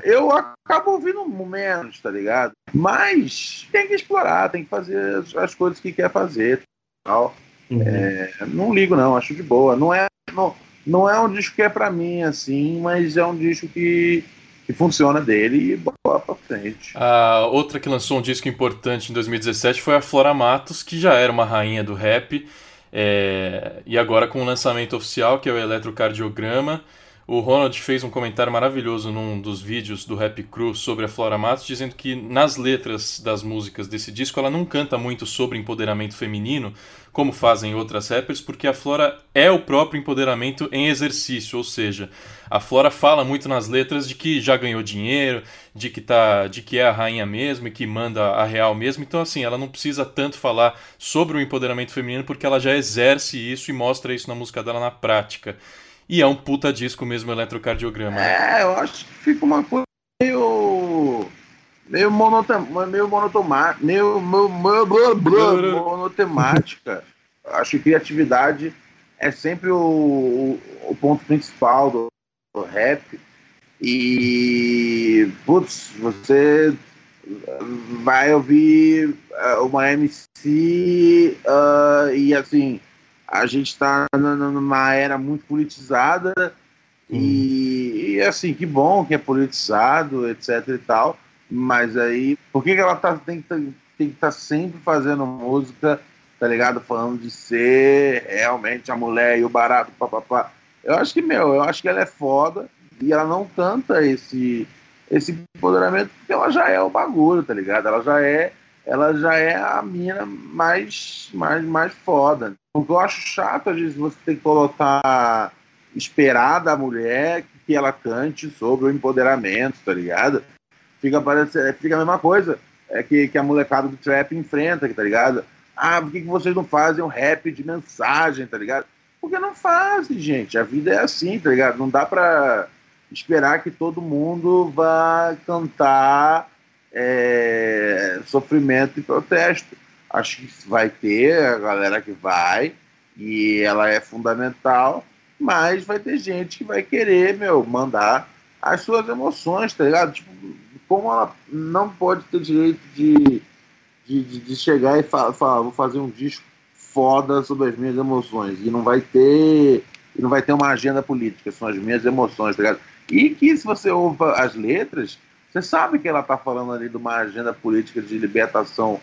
Speaker 5: Eu acabo ouvindo menos, tá ligado? Mas tem que explorar, tem que fazer as coisas que quer fazer. Tal. Uhum. É, não ligo, não, acho de boa. Não é, não, não é um disco que é para mim, assim, mas é um disco que, que funciona dele e boa pra frente.
Speaker 1: A outra que lançou um disco importante em 2017 foi a Flora Matos, que já era uma rainha do rap. É, e agora com o lançamento oficial, que é o Eletrocardiograma. O Ronald fez um comentário maravilhoso num dos vídeos do Rap Crew sobre a Flora Matos, dizendo que nas letras das músicas desse disco ela não canta muito sobre empoderamento feminino, como fazem outras rappers, porque a Flora é o próprio empoderamento em exercício, ou seja, a Flora fala muito nas letras de que já ganhou dinheiro, de que tá, de que é a rainha mesmo e que manda a real mesmo. Então assim, ela não precisa tanto falar sobre o empoderamento feminino porque ela já exerce isso e mostra isso na música dela na prática. E é um puta disco mesmo, eletrocardiograma.
Speaker 5: Né? É, eu acho que fica uma coisa meio. meio, monotema, meio monotoma, meio, meio, meio, meio monotemática. acho que criatividade é sempre o, o, ponto principal do, do, rap. E, putz, você vai ouvir eh, uma MC uh, e assim a gente está numa era muito politizada hum. e, e, assim, que bom que é politizado, etc e tal, Mas aí, por que, que ela tá, tem, tem, tem que estar tá sempre fazendo música, tá ligado? Falando de ser realmente a mulher e o barato, papapá. Eu acho que, meu, eu acho que ela é foda e ela não canta esse, esse empoderamento porque ela já é o bagulho, tá ligado? Ela já é ela já é a mina mais, mais, mais foda. O que eu acho chato, às vezes, você tem que colocar, esperar da mulher que ela cante sobre o empoderamento, tá ligado? Fica, parece, fica a mesma coisa é que, que a molecada do trap enfrenta, tá ligado? Ah, por que, que vocês não fazem um rap de mensagem, tá ligado? Porque não fazem, gente. A vida é assim, tá ligado? Não dá pra esperar que todo mundo vá cantar é, sofrimento e protesto. Acho que vai ter a galera que vai, e ela é fundamental, mas vai ter gente que vai querer, meu, mandar as suas emoções, tá ligado? Tipo, como ela não pode ter direito de, de, de chegar e falar, falar, vou fazer um disco foda sobre as minhas emoções, e não vai ter e não vai ter uma agenda política, são as minhas emoções, tá ligado? E que se você ouve as letras, você sabe que ela tá falando ali de uma agenda política de libertação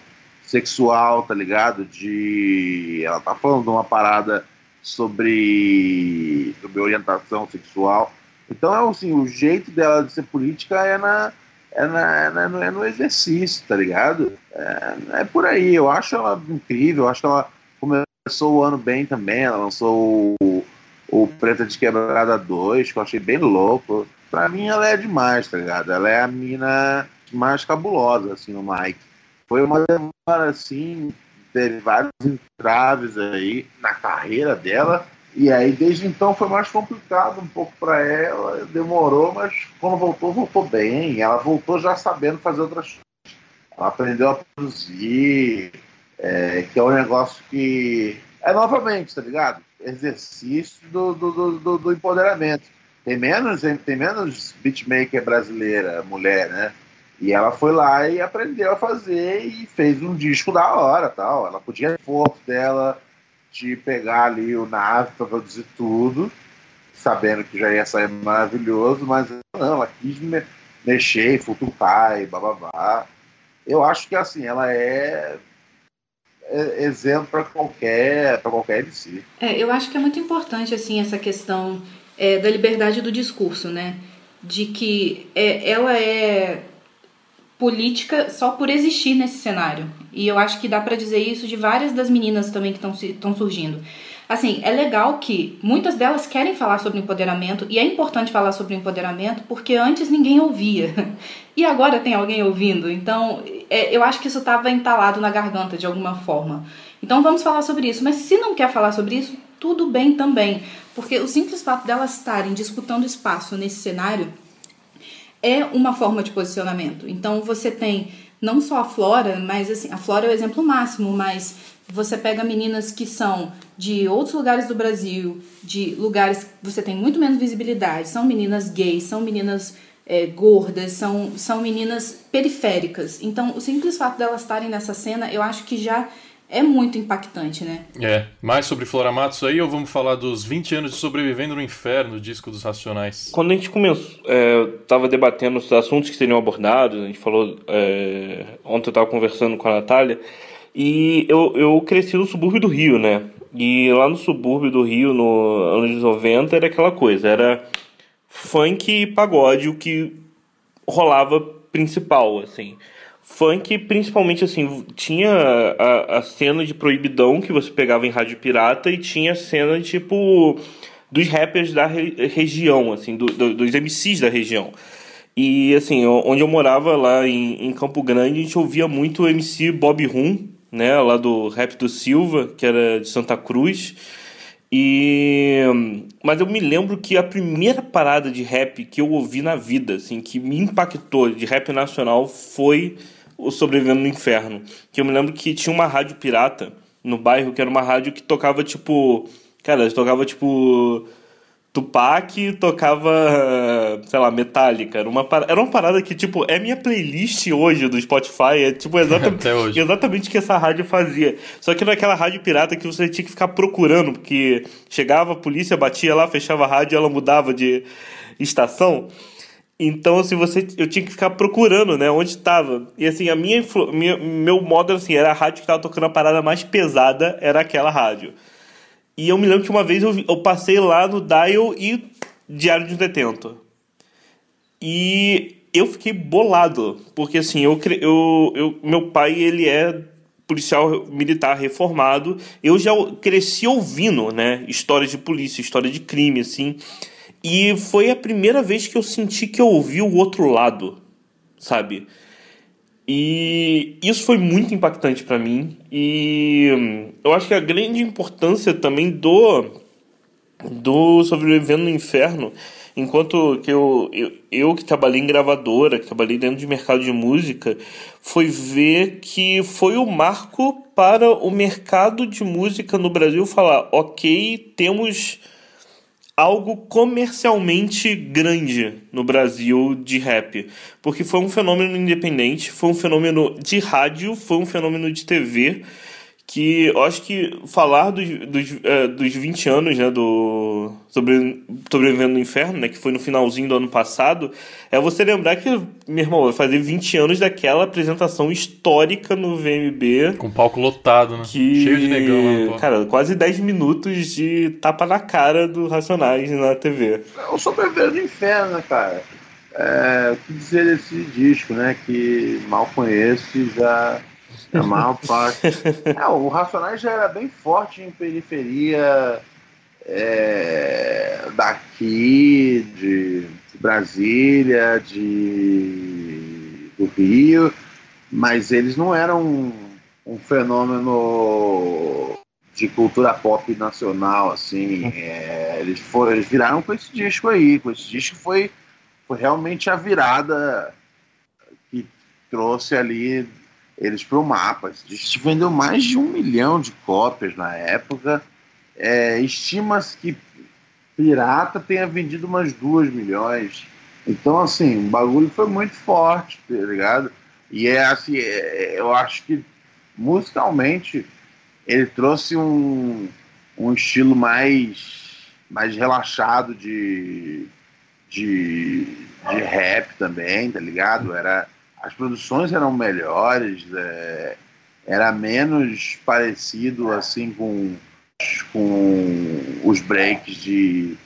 Speaker 5: sexual, tá ligado? De. Ela tá falando uma parada sobre, sobre orientação sexual. Então, assim, o jeito dela de ser política é na. É, na, é, na, é no exercício, tá ligado? É, é por aí. Eu acho ela incrível. Eu acho que ela começou o ano bem também. Ela lançou o, o Preta de Quebrada 2, que eu achei bem louco. Pra mim ela é demais, tá ligado? Ela é a mina mais cabulosa, assim, no Mike. Foi uma demora, assim, teve vários entraves aí na carreira dela. E aí, desde então, foi mais complicado um pouco para ela. Demorou, mas quando voltou, voltou bem. Ela voltou já sabendo fazer outras coisas. Ela aprendeu a produzir, é, que é um negócio que é novamente, tá ligado? Exercício do, do, do, do empoderamento tem menos, tem menos beatmaker brasileira, mulher, né? E ela foi lá e aprendeu a fazer e fez um disco da hora, tal. Ela podia esforço dela de pegar ali o nave para produzir tudo, sabendo que já ia sair maravilhoso, mas não, ela quis me mexer, futucar e bababá. Eu acho que assim, ela é, é exemplo para qualquer para qualquer MC.
Speaker 2: É, eu acho que é muito importante assim essa questão é, da liberdade do discurso, né? De que é, ela é política só por existir nesse cenário. E eu acho que dá para dizer isso de várias das meninas também que estão surgindo. Assim, é legal que muitas delas querem falar sobre empoderamento e é importante falar sobre empoderamento porque antes ninguém ouvia e agora tem alguém ouvindo. Então, é, eu acho que isso estava entalado na garganta de alguma forma. Então, vamos falar sobre isso. Mas se não quer falar sobre isso, tudo bem também. Porque o simples fato delas estarem disputando espaço nesse cenário é uma forma de posicionamento. Então você tem não só a Flora, mas assim, a Flora é o exemplo máximo, mas você pega meninas que são de outros lugares do Brasil, de lugares que você tem muito menos visibilidade, são meninas gays, são meninas é, gordas, são, são meninas periféricas. Então, o simples fato delas estarem nessa cena, eu acho que já é muito impactante, né?
Speaker 1: É. Mais sobre Flora Matos aí ou vamos falar dos 20 anos de Sobrevivendo no Inferno, disco dos Racionais?
Speaker 3: Quando a gente começou, é, tava debatendo os assuntos que seriam abordados, a gente falou. É, ontem eu tava conversando com a Natália, e eu, eu cresci no subúrbio do Rio, né? E lá no subúrbio do Rio, no anos 90, era aquela coisa, era funk e pagode, o que rolava principal, assim funk, principalmente assim, tinha a, a cena de proibidão que você pegava em rádio pirata e tinha a cena tipo dos rappers da re região, assim, do, do, dos MCs da região. E assim, onde eu morava lá em, em Campo Grande, a gente ouvia muito o MC Bob Rum, né, lá do Rap do Silva, que era de Santa Cruz. E mas eu me lembro que a primeira parada de rap que eu ouvi na vida, assim, que me impactou de rap nacional foi o Sobrevivendo no Inferno. Que eu me lembro que tinha uma rádio pirata no bairro, que era uma rádio que tocava tipo. Cara, tocava tipo. Tupac tocava, sei lá, Metallica. Era uma, era uma parada que, tipo, é minha playlist hoje do Spotify. É, tipo, exatamente, exatamente o que essa rádio fazia. Só que naquela rádio pirata que você tinha que ficar procurando, porque chegava a polícia, batia lá, fechava a rádio e ela mudava de estação. Então, assim, você, eu tinha que ficar procurando, né, onde estava. E, assim, a minha, minha meu modo, assim, era a rádio que estava tocando a parada mais pesada, era aquela rádio. E eu me lembro que uma vez eu, eu passei lá no Dial e Diário de um Detento. E eu fiquei bolado, porque, assim, eu, eu, eu, meu pai, ele é policial militar reformado. Eu já cresci ouvindo, né, histórias de polícia, história de crime, assim... E foi a primeira vez que eu senti que eu ouvi o outro lado, sabe? E isso foi muito impactante para mim. E hum, eu acho que a grande importância também do do Sobrevivendo no Inferno, enquanto que eu, eu, eu que trabalhei em gravadora, que trabalhei dentro de mercado de música, foi ver que foi o marco para o mercado de música no Brasil falar, ok, temos algo comercialmente grande no Brasil de rap. Porque foi um fenômeno independente, foi um fenômeno de rádio, foi um fenômeno de TV que eu acho que falar dos, dos, é, dos 20 anos né, do sobre, Sobrevivendo no Inferno, né, que foi no finalzinho do ano passado, é você lembrar que, meu irmão, vai fazer 20 anos daquela apresentação histórica no VMB.
Speaker 1: Com palco lotado, né?
Speaker 3: Que, Cheio de negão. Lá, cara, quase 10 minutos de tapa na cara do Racionais na TV.
Speaker 5: O Sobrevivendo no Inferno, né, cara? É, o que dizer desse disco, né? Que mal conheço e já a maior parte. É, o Racionais já era bem forte em periferia é, daqui, de, de Brasília, de, do Rio, mas eles não eram um, um fenômeno de cultura pop nacional, assim. É, eles, foram, eles viraram com esse disco aí. Com esse disco foi, foi realmente a virada que trouxe ali eles para o mapa. Isso vendeu mais de um milhão de cópias na época. É, Estima-se que Pirata tenha vendido umas duas milhões. Então, assim, o bagulho foi muito forte, tá ligado? E é assim, é, eu acho que musicalmente ele trouxe um, um estilo mais, mais relaxado de, de, de rap também, tá ligado? Era as produções eram melhores, é, era menos parecido assim com, com os breaks de,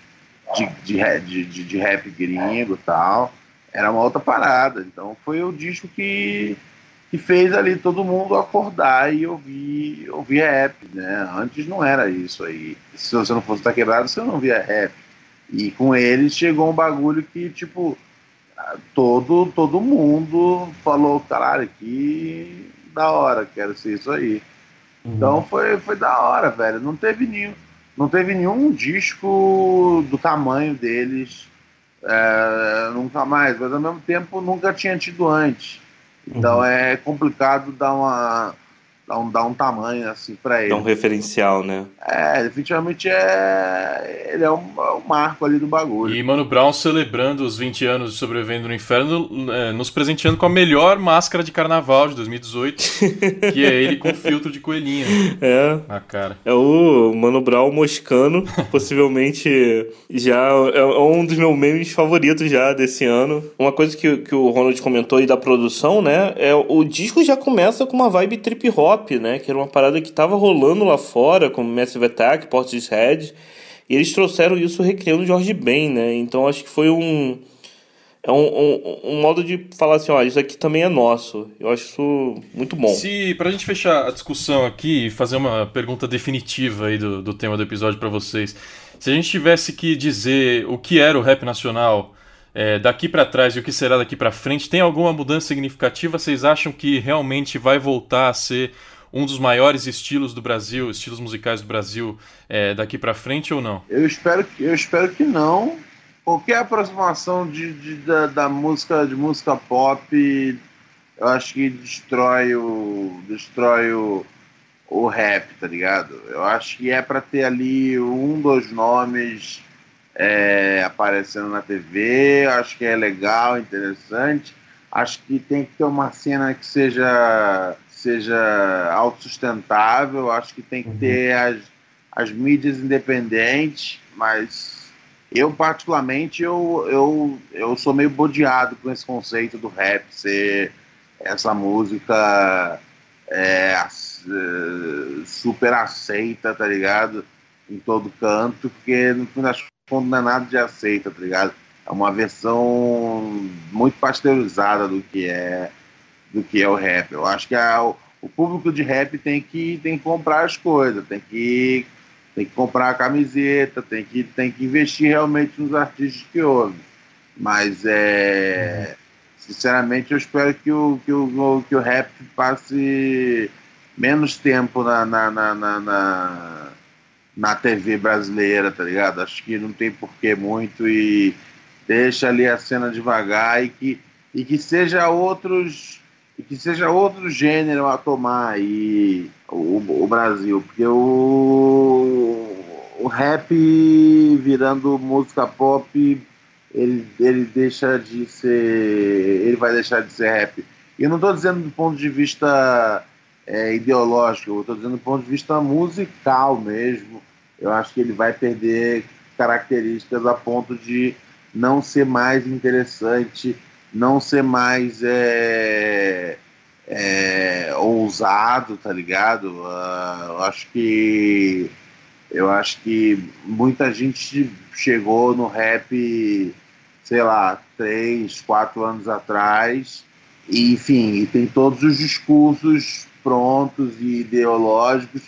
Speaker 5: de, de, de, de rap gringo e tal. Era uma outra parada. Então foi o disco que, que fez ali todo mundo acordar e ouvir, ouvir rap, né? Antes não era isso aí. Se você não fosse estar quebrado, você não via rap. E com eles chegou um bagulho que, tipo, todo, todo mundo falou, caralho, que da hora, quero ser isso aí. Uhum. Então foi, foi da hora, velho. Não teve nenhum, não teve nenhum disco do tamanho deles é, nunca mais, mas ao mesmo tempo nunca tinha tido antes. Então uhum. é complicado dar uma dá um, dá um tamanho assim para ele. Dá
Speaker 3: um referencial, né?
Speaker 5: É, definitivamente é. Ele é um, é um, marco ali do bagulho.
Speaker 1: E Mano Brown celebrando os 20 anos de Sobrevivendo no Inferno, é, nos presenteando com a melhor máscara de carnaval de 2018, que é ele com filtro de coelhinho.
Speaker 3: É.
Speaker 1: A cara.
Speaker 3: É o Mano Brown moscano, possivelmente já é um dos meus memes favoritos já desse ano. Uma coisa que, que o Ronald comentou aí da produção, né? É o disco já começa com uma vibe trip hop pop, né? Que era uma parada que tava rolando lá fora, como Massive Attack, Portishead. E eles trouxeram isso recriando George Ben, né? Então acho que foi um. É um, um, um, modo de falar assim, ó, isso aqui também é nosso. Eu acho isso muito bom.
Speaker 1: Se, pra gente fechar a discussão aqui e fazer uma pergunta definitiva aí do, do tema do episódio para vocês. Se a gente tivesse que dizer o que era o rap nacional é, daqui para trás e o que será daqui para frente, tem alguma mudança significativa? Vocês acham que realmente vai voltar a ser um dos maiores estilos do Brasil, estilos musicais do Brasil é, daqui para frente ou não?
Speaker 5: Eu espero que eu espero que não. Qualquer aproximação de, de da, da, música de música pop, eu acho que destrói o destrói o, o rap, tá ligado? Eu acho que é para ter ali um dos nomes é, aparecendo na TV, acho que é legal, interessante. Acho que tem que ter uma cena que seja seja autossustentável, acho que tem que uhum. ter as, as mídias independentes, mas eu particularmente, eu, eu, eu sou meio bodeado com esse conceito do rap ser essa música é, é super aceita, tá ligado? Em todo canto, porque no fim das não é de aceita, tá ligado? É uma versão muito pasteurizada do que é do que é o rap. Eu acho que a, o público de rap tem que, tem que comprar as coisas, tem que, tem que comprar a camiseta, tem que, tem que investir realmente nos artistas que ouvem. Mas é. Sinceramente, eu espero que o, que o, que o rap passe menos tempo na, na, na, na, na, TV brasileira, tá ligado? Acho que não tem porquê muito e deixa ali a cena devagar e que, e que seja outros e que seja outro gênero a tomar aí o, o Brasil, porque o, o rap virando música pop ele, ele deixa de ser ele vai deixar de ser rap. E eu não estou dizendo do ponto de vista é, ideológico, eu estou dizendo do ponto de vista musical mesmo. Eu acho que ele vai perder características a ponto de não ser mais interessante, não ser mais é, é, ousado, tá ligado? Uh, eu acho que eu acho que muita gente chegou no rap, sei lá, três, quatro anos atrás, e, enfim, e tem todos os discursos prontos e ideológicos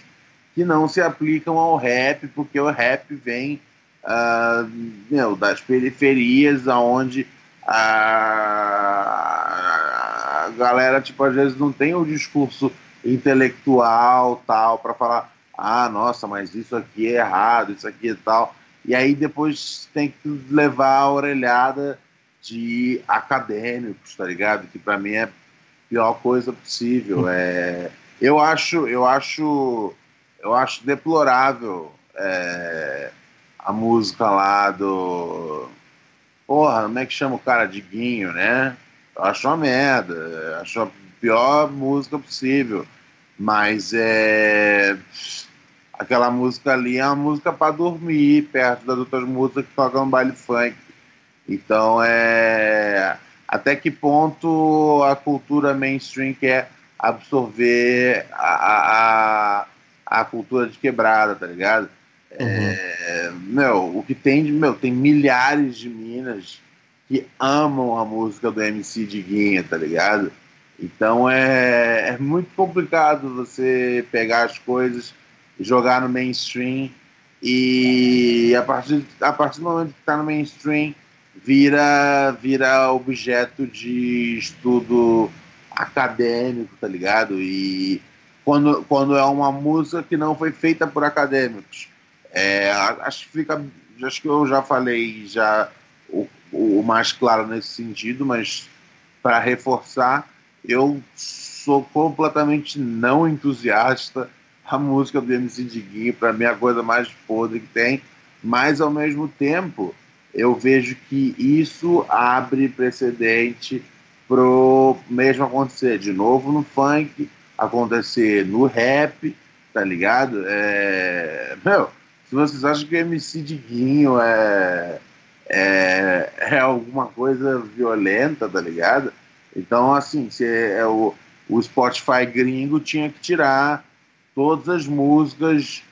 Speaker 5: que não se aplicam ao rap, porque o rap vem uh, meu, das periferias, aonde a, galera, tipo, às vezes não tem o discurso intelectual tal para falar, ah, nossa, mas isso aqui é errado, isso aqui é tal. E aí depois tem que levar a orelhada de acadêmicos, tá ligado? Que para mim é pior coisa possível. É, eu acho, eu acho, eu acho deplorável é, a música lá do. Porra, como é que chama o cara? Diguinho, né? Eu acho uma merda. Acho a pior música possível. Mas é. Aquela música ali é uma música para dormir, perto das outras músicas que tocam baile funk. Então é. Até que ponto a cultura mainstream quer absorver a, a, a cultura de quebrada, tá ligado? Uhum. É, meu, o que tem de. Meu, tem milhares de minas que amam a música do MC Diguinha, tá ligado? Então é, é muito complicado você pegar as coisas e jogar no mainstream e a partir, a partir do momento que está no mainstream vira, vira objeto de estudo acadêmico, tá ligado? E quando, quando é uma música que não foi feita por acadêmicos, é, acho que fica, acho que eu já falei já o, o mais claro nesse sentido, mas para reforçar, eu sou completamente não entusiasta a música do MC Diguinho, para mim é a coisa mais podre que tem, mas ao mesmo tempo eu vejo que isso abre precedente pro mesmo acontecer de novo no funk, acontecer no rap, tá ligado? É... Meu, se vocês acham que o MC Diguinho é, é, é alguma coisa violenta, tá ligado? Então, assim, se é o, o Spotify gringo tinha que tirar todas as músicas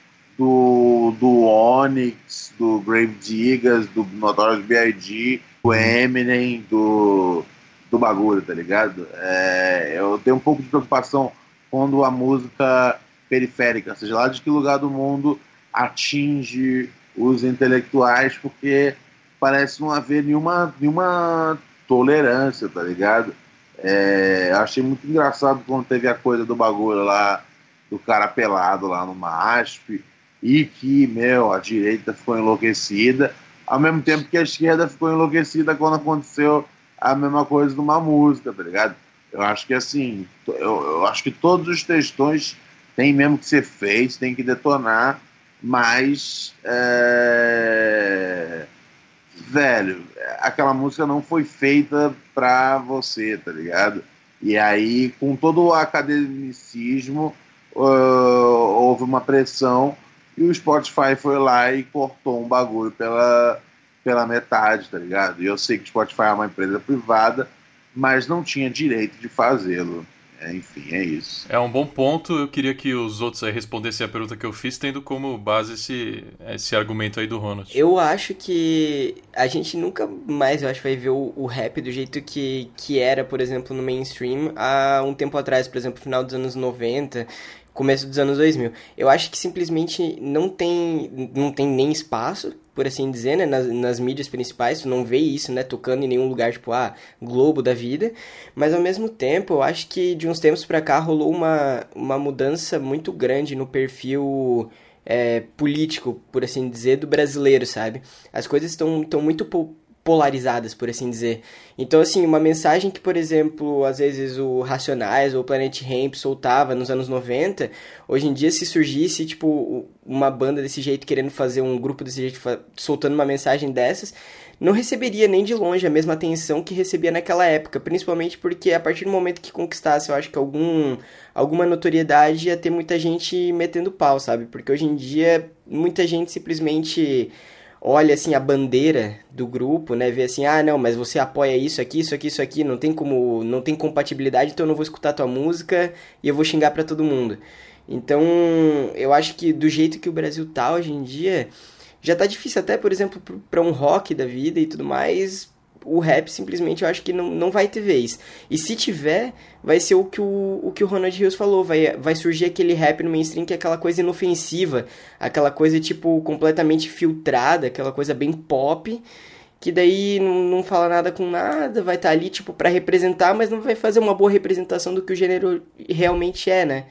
Speaker 5: do, do Onyx, do Grave Diggers, do Notorious B.I.G., do Eminem, do, do bagulho, tá ligado? É, eu tenho um pouco de preocupação quando a música periférica, seja lá de que lugar do mundo, atinge os intelectuais, porque parece não haver nenhuma, nenhuma tolerância, tá ligado? É, achei muito engraçado quando teve a coisa do bagulho lá, do cara pelado lá no MASP, e que, meu, a direita ficou enlouquecida, ao mesmo tempo que a esquerda ficou enlouquecida quando aconteceu a mesma coisa numa música, tá ligado? Eu acho que assim, eu, eu acho que todos os textões têm mesmo que ser feitos, tem que detonar, mas é... velho, aquela música não foi feita pra você, tá ligado? E aí, com todo o academicismo, uh, houve uma pressão e o Spotify foi lá e cortou um bagulho pela, pela metade, tá ligado? E eu sei que o Spotify é uma empresa privada, mas não tinha direito de fazê-lo. É, enfim, é isso.
Speaker 1: É um bom ponto. Eu queria que os outros aí respondessem a pergunta que eu fiz, tendo como base esse, esse argumento aí do Ronald.
Speaker 4: Eu acho que a gente nunca mais, eu acho, vai ver o, o, rap do jeito que, que era, por exemplo, no mainstream há um tempo atrás, por exemplo, final dos anos 90 começo dos anos 2000. Eu acho que simplesmente não tem, não tem nem espaço, por assim dizer, né, nas, nas mídias principais, tu não vê isso, né, tocando em nenhum lugar, tipo, ah, Globo da vida, mas ao mesmo tempo, eu acho que de uns tempos para cá rolou uma, uma mudança muito grande no perfil é, político, por assim dizer, do brasileiro, sabe? As coisas estão muito polarizadas, por assim dizer. Então, assim, uma mensagem que, por exemplo, às vezes o Racionais ou o Planet Ramp soltava nos anos 90, hoje em dia se surgisse, tipo, uma banda desse jeito querendo fazer um grupo desse jeito, soltando uma mensagem dessas, não receberia nem de longe a mesma atenção que recebia naquela época, principalmente porque a partir do momento que conquistasse, eu acho que algum alguma notoriedade ia ter muita gente metendo pau, sabe? Porque hoje em dia muita gente simplesmente olha assim a bandeira do grupo, né, vê assim, ah, não, mas você apoia isso aqui, isso aqui, isso aqui, não tem como, não tem compatibilidade, então eu não vou escutar tua música e eu vou xingar para todo mundo. Então, eu acho que do jeito que o Brasil tá hoje em dia, já tá difícil até, por exemplo, para um rock da vida e tudo mais, o rap simplesmente eu acho que não, não vai ter vez. E se tiver, vai ser o que o, o que o Ronald Rios falou, vai, vai surgir aquele rap no mainstream que é aquela coisa inofensiva, aquela coisa tipo completamente filtrada, aquela coisa bem pop, que daí não, não fala nada com nada, vai estar tá ali tipo para representar, mas não vai fazer uma boa representação do que o gênero realmente é, né?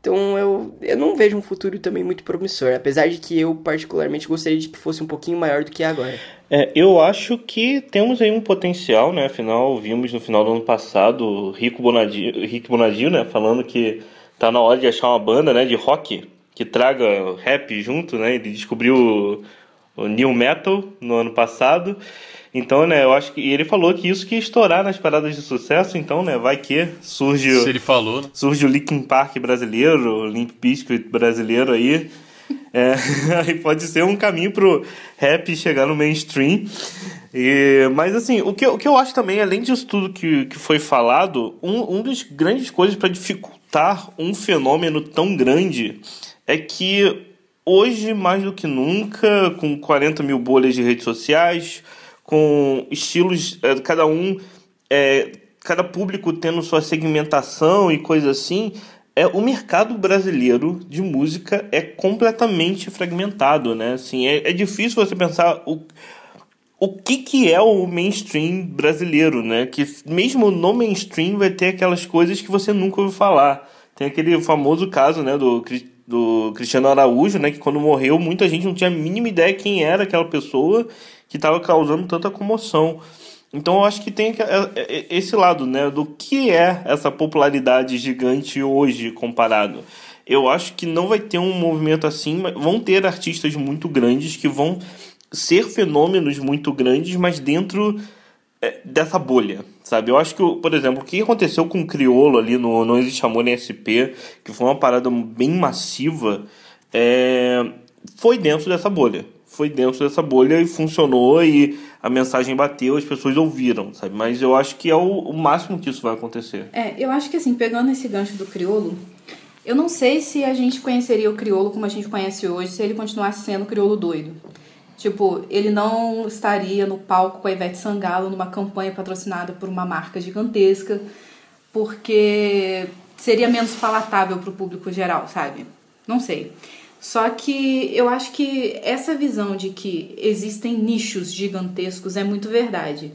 Speaker 4: Então eu, eu não vejo um futuro também muito promissor, apesar de que eu particularmente gostaria de que fosse um pouquinho maior do que é agora.
Speaker 3: É, eu acho que temos aí um potencial, né? Afinal, vimos no final do ano passado Rico Bonadio, Rick Bonadio, né? Falando que tá na hora de achar uma banda, né? De rock que traga rap junto, né? Ele descobriu o, o new metal no ano passado. Então, né, eu acho que ele falou que isso que ia estourar nas paradas de sucesso, então, né, vai que surge
Speaker 1: Se ele falou, né?
Speaker 3: surge o Linkin Park brasileiro, o Limp Bizkit brasileiro aí. É, aí pode ser um caminho pro rap chegar no mainstream. E, mas assim, o que, o que eu acho também, além disso tudo que, que foi falado, um, um grandes coisas para dificultar um fenômeno tão grande é que hoje, mais do que nunca, com 40 mil bolhas de redes sociais, com estilos, é, cada um, é, cada público tendo sua segmentação e coisa assim, é o mercado brasileiro de música é completamente fragmentado, né? Assim, é, é difícil você pensar o, o que, que é o mainstream brasileiro, né? Que mesmo no mainstream vai ter aquelas coisas que você nunca ouviu falar. Tem aquele famoso caso, né, do, do Cristiano Araújo, né, que quando morreu muita gente não tinha a mínima ideia quem era aquela pessoa que estava causando tanta comoção. Então eu acho que tem é, é, esse lado, né, do que é essa popularidade gigante hoje comparado. Eu acho que não vai ter um movimento assim, mas vão ter artistas muito grandes que vão ser fenômenos muito grandes, mas dentro é, dessa bolha, sabe? Eu acho que, por exemplo, o que aconteceu com o Criolo ali no Não Existe Amor em SP, que foi uma parada bem massiva, é, foi dentro dessa bolha foi dentro dessa bolha e funcionou e a mensagem bateu, as pessoas ouviram, sabe? Mas eu acho que é o, o máximo que isso vai acontecer.
Speaker 2: É, eu acho que assim, pegando esse gancho do criolo, eu não sei se a gente conheceria o criolo como a gente conhece hoje se ele continuasse sendo criolo doido. Tipo, ele não estaria no palco com a Ivete Sangalo numa campanha patrocinada por uma marca gigantesca, porque seria menos palatável para o público geral, sabe? Não sei. Só que eu acho que essa visão de que existem nichos gigantescos é muito verdade.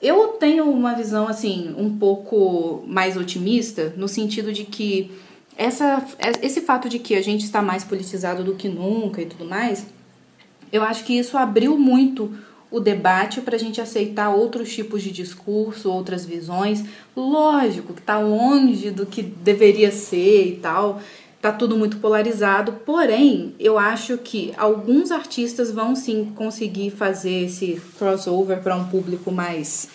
Speaker 2: Eu tenho uma visão assim um pouco mais otimista no sentido de que essa, esse fato de que a gente está mais politizado do que nunca e tudo mais, eu acho que isso abriu muito o debate para a gente aceitar outros tipos de discurso, outras visões. Lógico que está longe do que deveria ser e tal tá tudo muito polarizado, porém, eu acho que alguns artistas vão sim conseguir fazer esse crossover para um público mais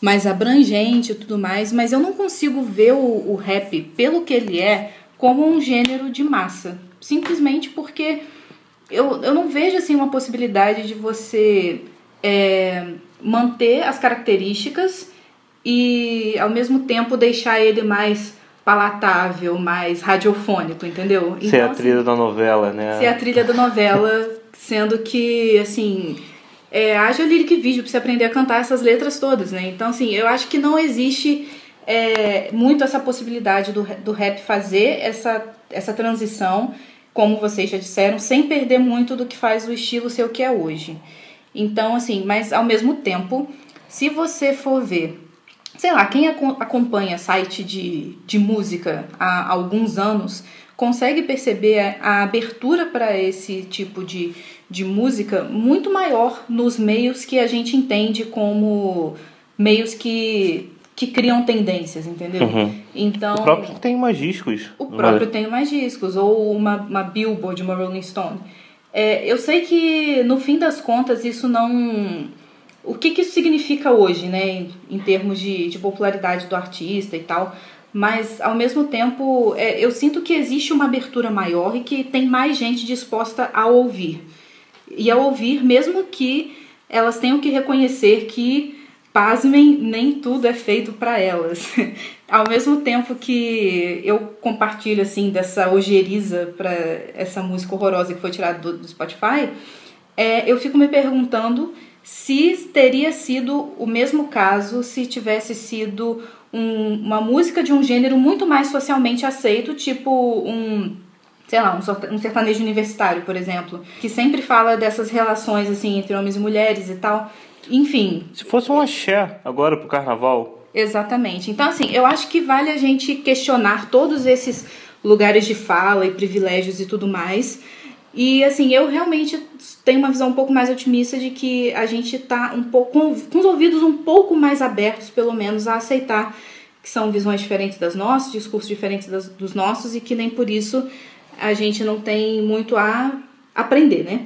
Speaker 2: mais abrangente e tudo mais, mas eu não consigo ver o, o rap pelo que ele é como um gênero de massa, simplesmente porque eu, eu não vejo assim uma possibilidade de você é, manter as características e ao mesmo tempo deixar ele mais palatável, mais radiofônico, entendeu?
Speaker 3: Ser então, a trilha assim, da novela, né?
Speaker 2: Ser a trilha da novela, sendo que, assim, é, haja lyric vídeo pra você aprender a cantar essas letras todas, né? Então, assim, eu acho que não existe é, muito essa possibilidade do, do rap fazer essa, essa transição, como vocês já disseram, sem perder muito do que faz o estilo ser o que é hoje. Então, assim, mas ao mesmo tempo, se você for ver sei lá, quem acompanha site de, de música há alguns anos consegue perceber a abertura para esse tipo de, de música muito maior nos meios que a gente entende como meios que, que criam tendências, entendeu?
Speaker 3: Uhum. Então, o próprio tem mais discos.
Speaker 2: O próprio tem mais discos, ou uma, uma Billboard, uma Rolling Stone. É, eu sei que no fim das contas isso não o que, que isso significa hoje, né, em, em termos de, de popularidade do artista e tal. Mas, ao mesmo tempo, é, eu sinto que existe uma abertura maior e que tem mais gente disposta a ouvir. E a ouvir, mesmo que elas tenham que reconhecer que, pasmem, nem tudo é feito para elas. ao mesmo tempo que eu compartilho, assim, dessa ojeriza para essa música horrorosa que foi tirada do, do Spotify, é, eu fico me perguntando se teria sido o mesmo caso se tivesse sido um, uma música de um gênero muito mais socialmente aceito, tipo um sei lá, um sertanejo universitário, por exemplo, que sempre fala dessas relações assim entre homens e mulheres e tal. Enfim.
Speaker 3: Se fosse um axé agora pro carnaval.
Speaker 2: Exatamente. Então, assim, eu acho que vale a gente questionar todos esses lugares de fala e privilégios e tudo mais e assim, eu realmente tenho uma visão um pouco mais otimista de que a gente está um pouco com, os ouvidos um pouco mais abertos, pelo menos, a aceitar que são visões diferentes das nossas, discursos diferentes das, dos nossos e que nem por isso a gente não tem muito a aprender, né?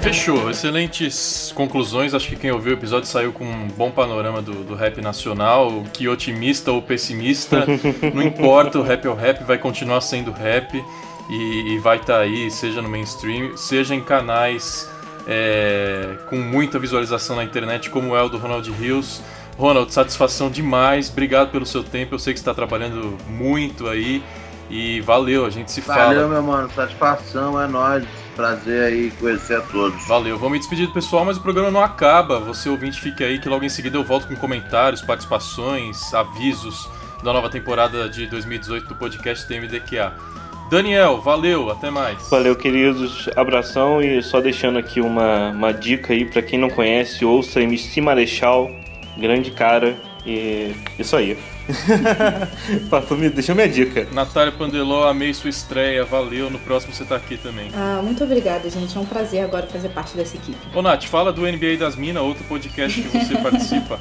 Speaker 1: Fechou, excelentes conclusões. Acho que quem ouviu o episódio saiu com um bom panorama do, do rap nacional. Que otimista ou pessimista, não importa, o rap é o rap, vai continuar sendo rap e, e vai estar tá aí, seja no mainstream, seja em canais é, com muita visualização na internet, como é o do Ronald Hills. Ronald, satisfação demais, obrigado pelo seu tempo, eu sei que está trabalhando muito aí e valeu, a gente se
Speaker 5: valeu,
Speaker 1: fala.
Speaker 5: Valeu, meu mano, satisfação é nóis, prazer aí conhecer a todos.
Speaker 1: Valeu, vou me despedir do pessoal, mas o programa não acaba, você ouvinte fique aí que logo em seguida eu volto com comentários, participações, avisos da nova temporada de 2018 do podcast TMDQA. Daniel, valeu, até mais.
Speaker 3: Valeu, queridos, abração e só deixando aqui uma, uma dica aí para quem não conhece, ouça MC Marechal, grande cara e isso aí. Deixa minha dica.
Speaker 1: Natália Pandeló, amei sua estreia, valeu. No próximo você tá aqui também.
Speaker 2: Ah, muito obrigada, gente. É um prazer agora fazer parte dessa equipe.
Speaker 1: Ô, Nath, fala do NBA das Minas, outro podcast que você participa.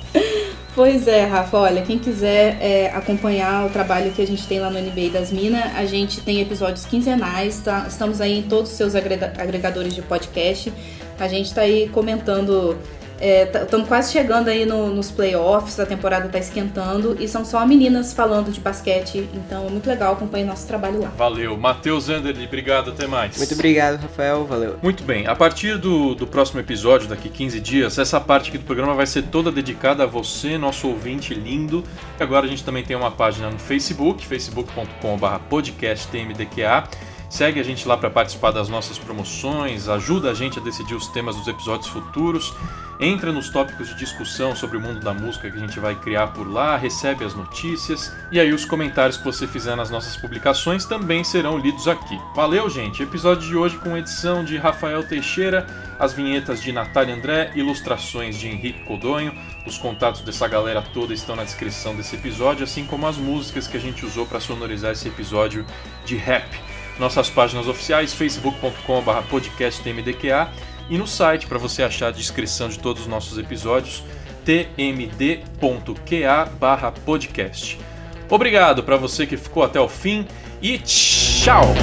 Speaker 2: Pois é, Rafa, olha, quem quiser é, acompanhar o trabalho que a gente tem lá no NBA das Minas, a gente tem episódios quinzenais, tá? estamos aí em todos os seus agregadores de podcast. A gente está aí comentando Estamos é, quase chegando aí no, nos playoffs, a temporada está esquentando e são só meninas falando de basquete, então é muito legal, acompanhe nosso trabalho lá.
Speaker 1: Valeu. Matheus Anderli, obrigado, até mais.
Speaker 4: Muito obrigado, Rafael, valeu.
Speaker 1: Muito bem, a partir do, do próximo episódio, daqui 15 dias, essa parte aqui do programa vai ser toda dedicada a você, nosso ouvinte lindo. E agora a gente também tem uma página no Facebook, facebook.com.br podcasttmdqa. Segue a gente lá para participar das nossas promoções, ajuda a gente a decidir os temas dos episódios futuros, entra nos tópicos de discussão sobre o mundo da música que a gente vai criar por lá, recebe as notícias e aí os comentários que você fizer nas nossas publicações também serão lidos aqui. Valeu, gente! Episódio de hoje com edição de Rafael Teixeira, as vinhetas de Natália André, ilustrações de Henrique Codonho. Os contatos dessa galera toda estão na descrição desse episódio, assim como as músicas que a gente usou para sonorizar esse episódio de rap nossas páginas oficiais facebook.com.br podcasttmdqa e no site para você achar a descrição de todos os nossos episódios tmd.qa/podcast. Obrigado para você que ficou até o fim e tchau.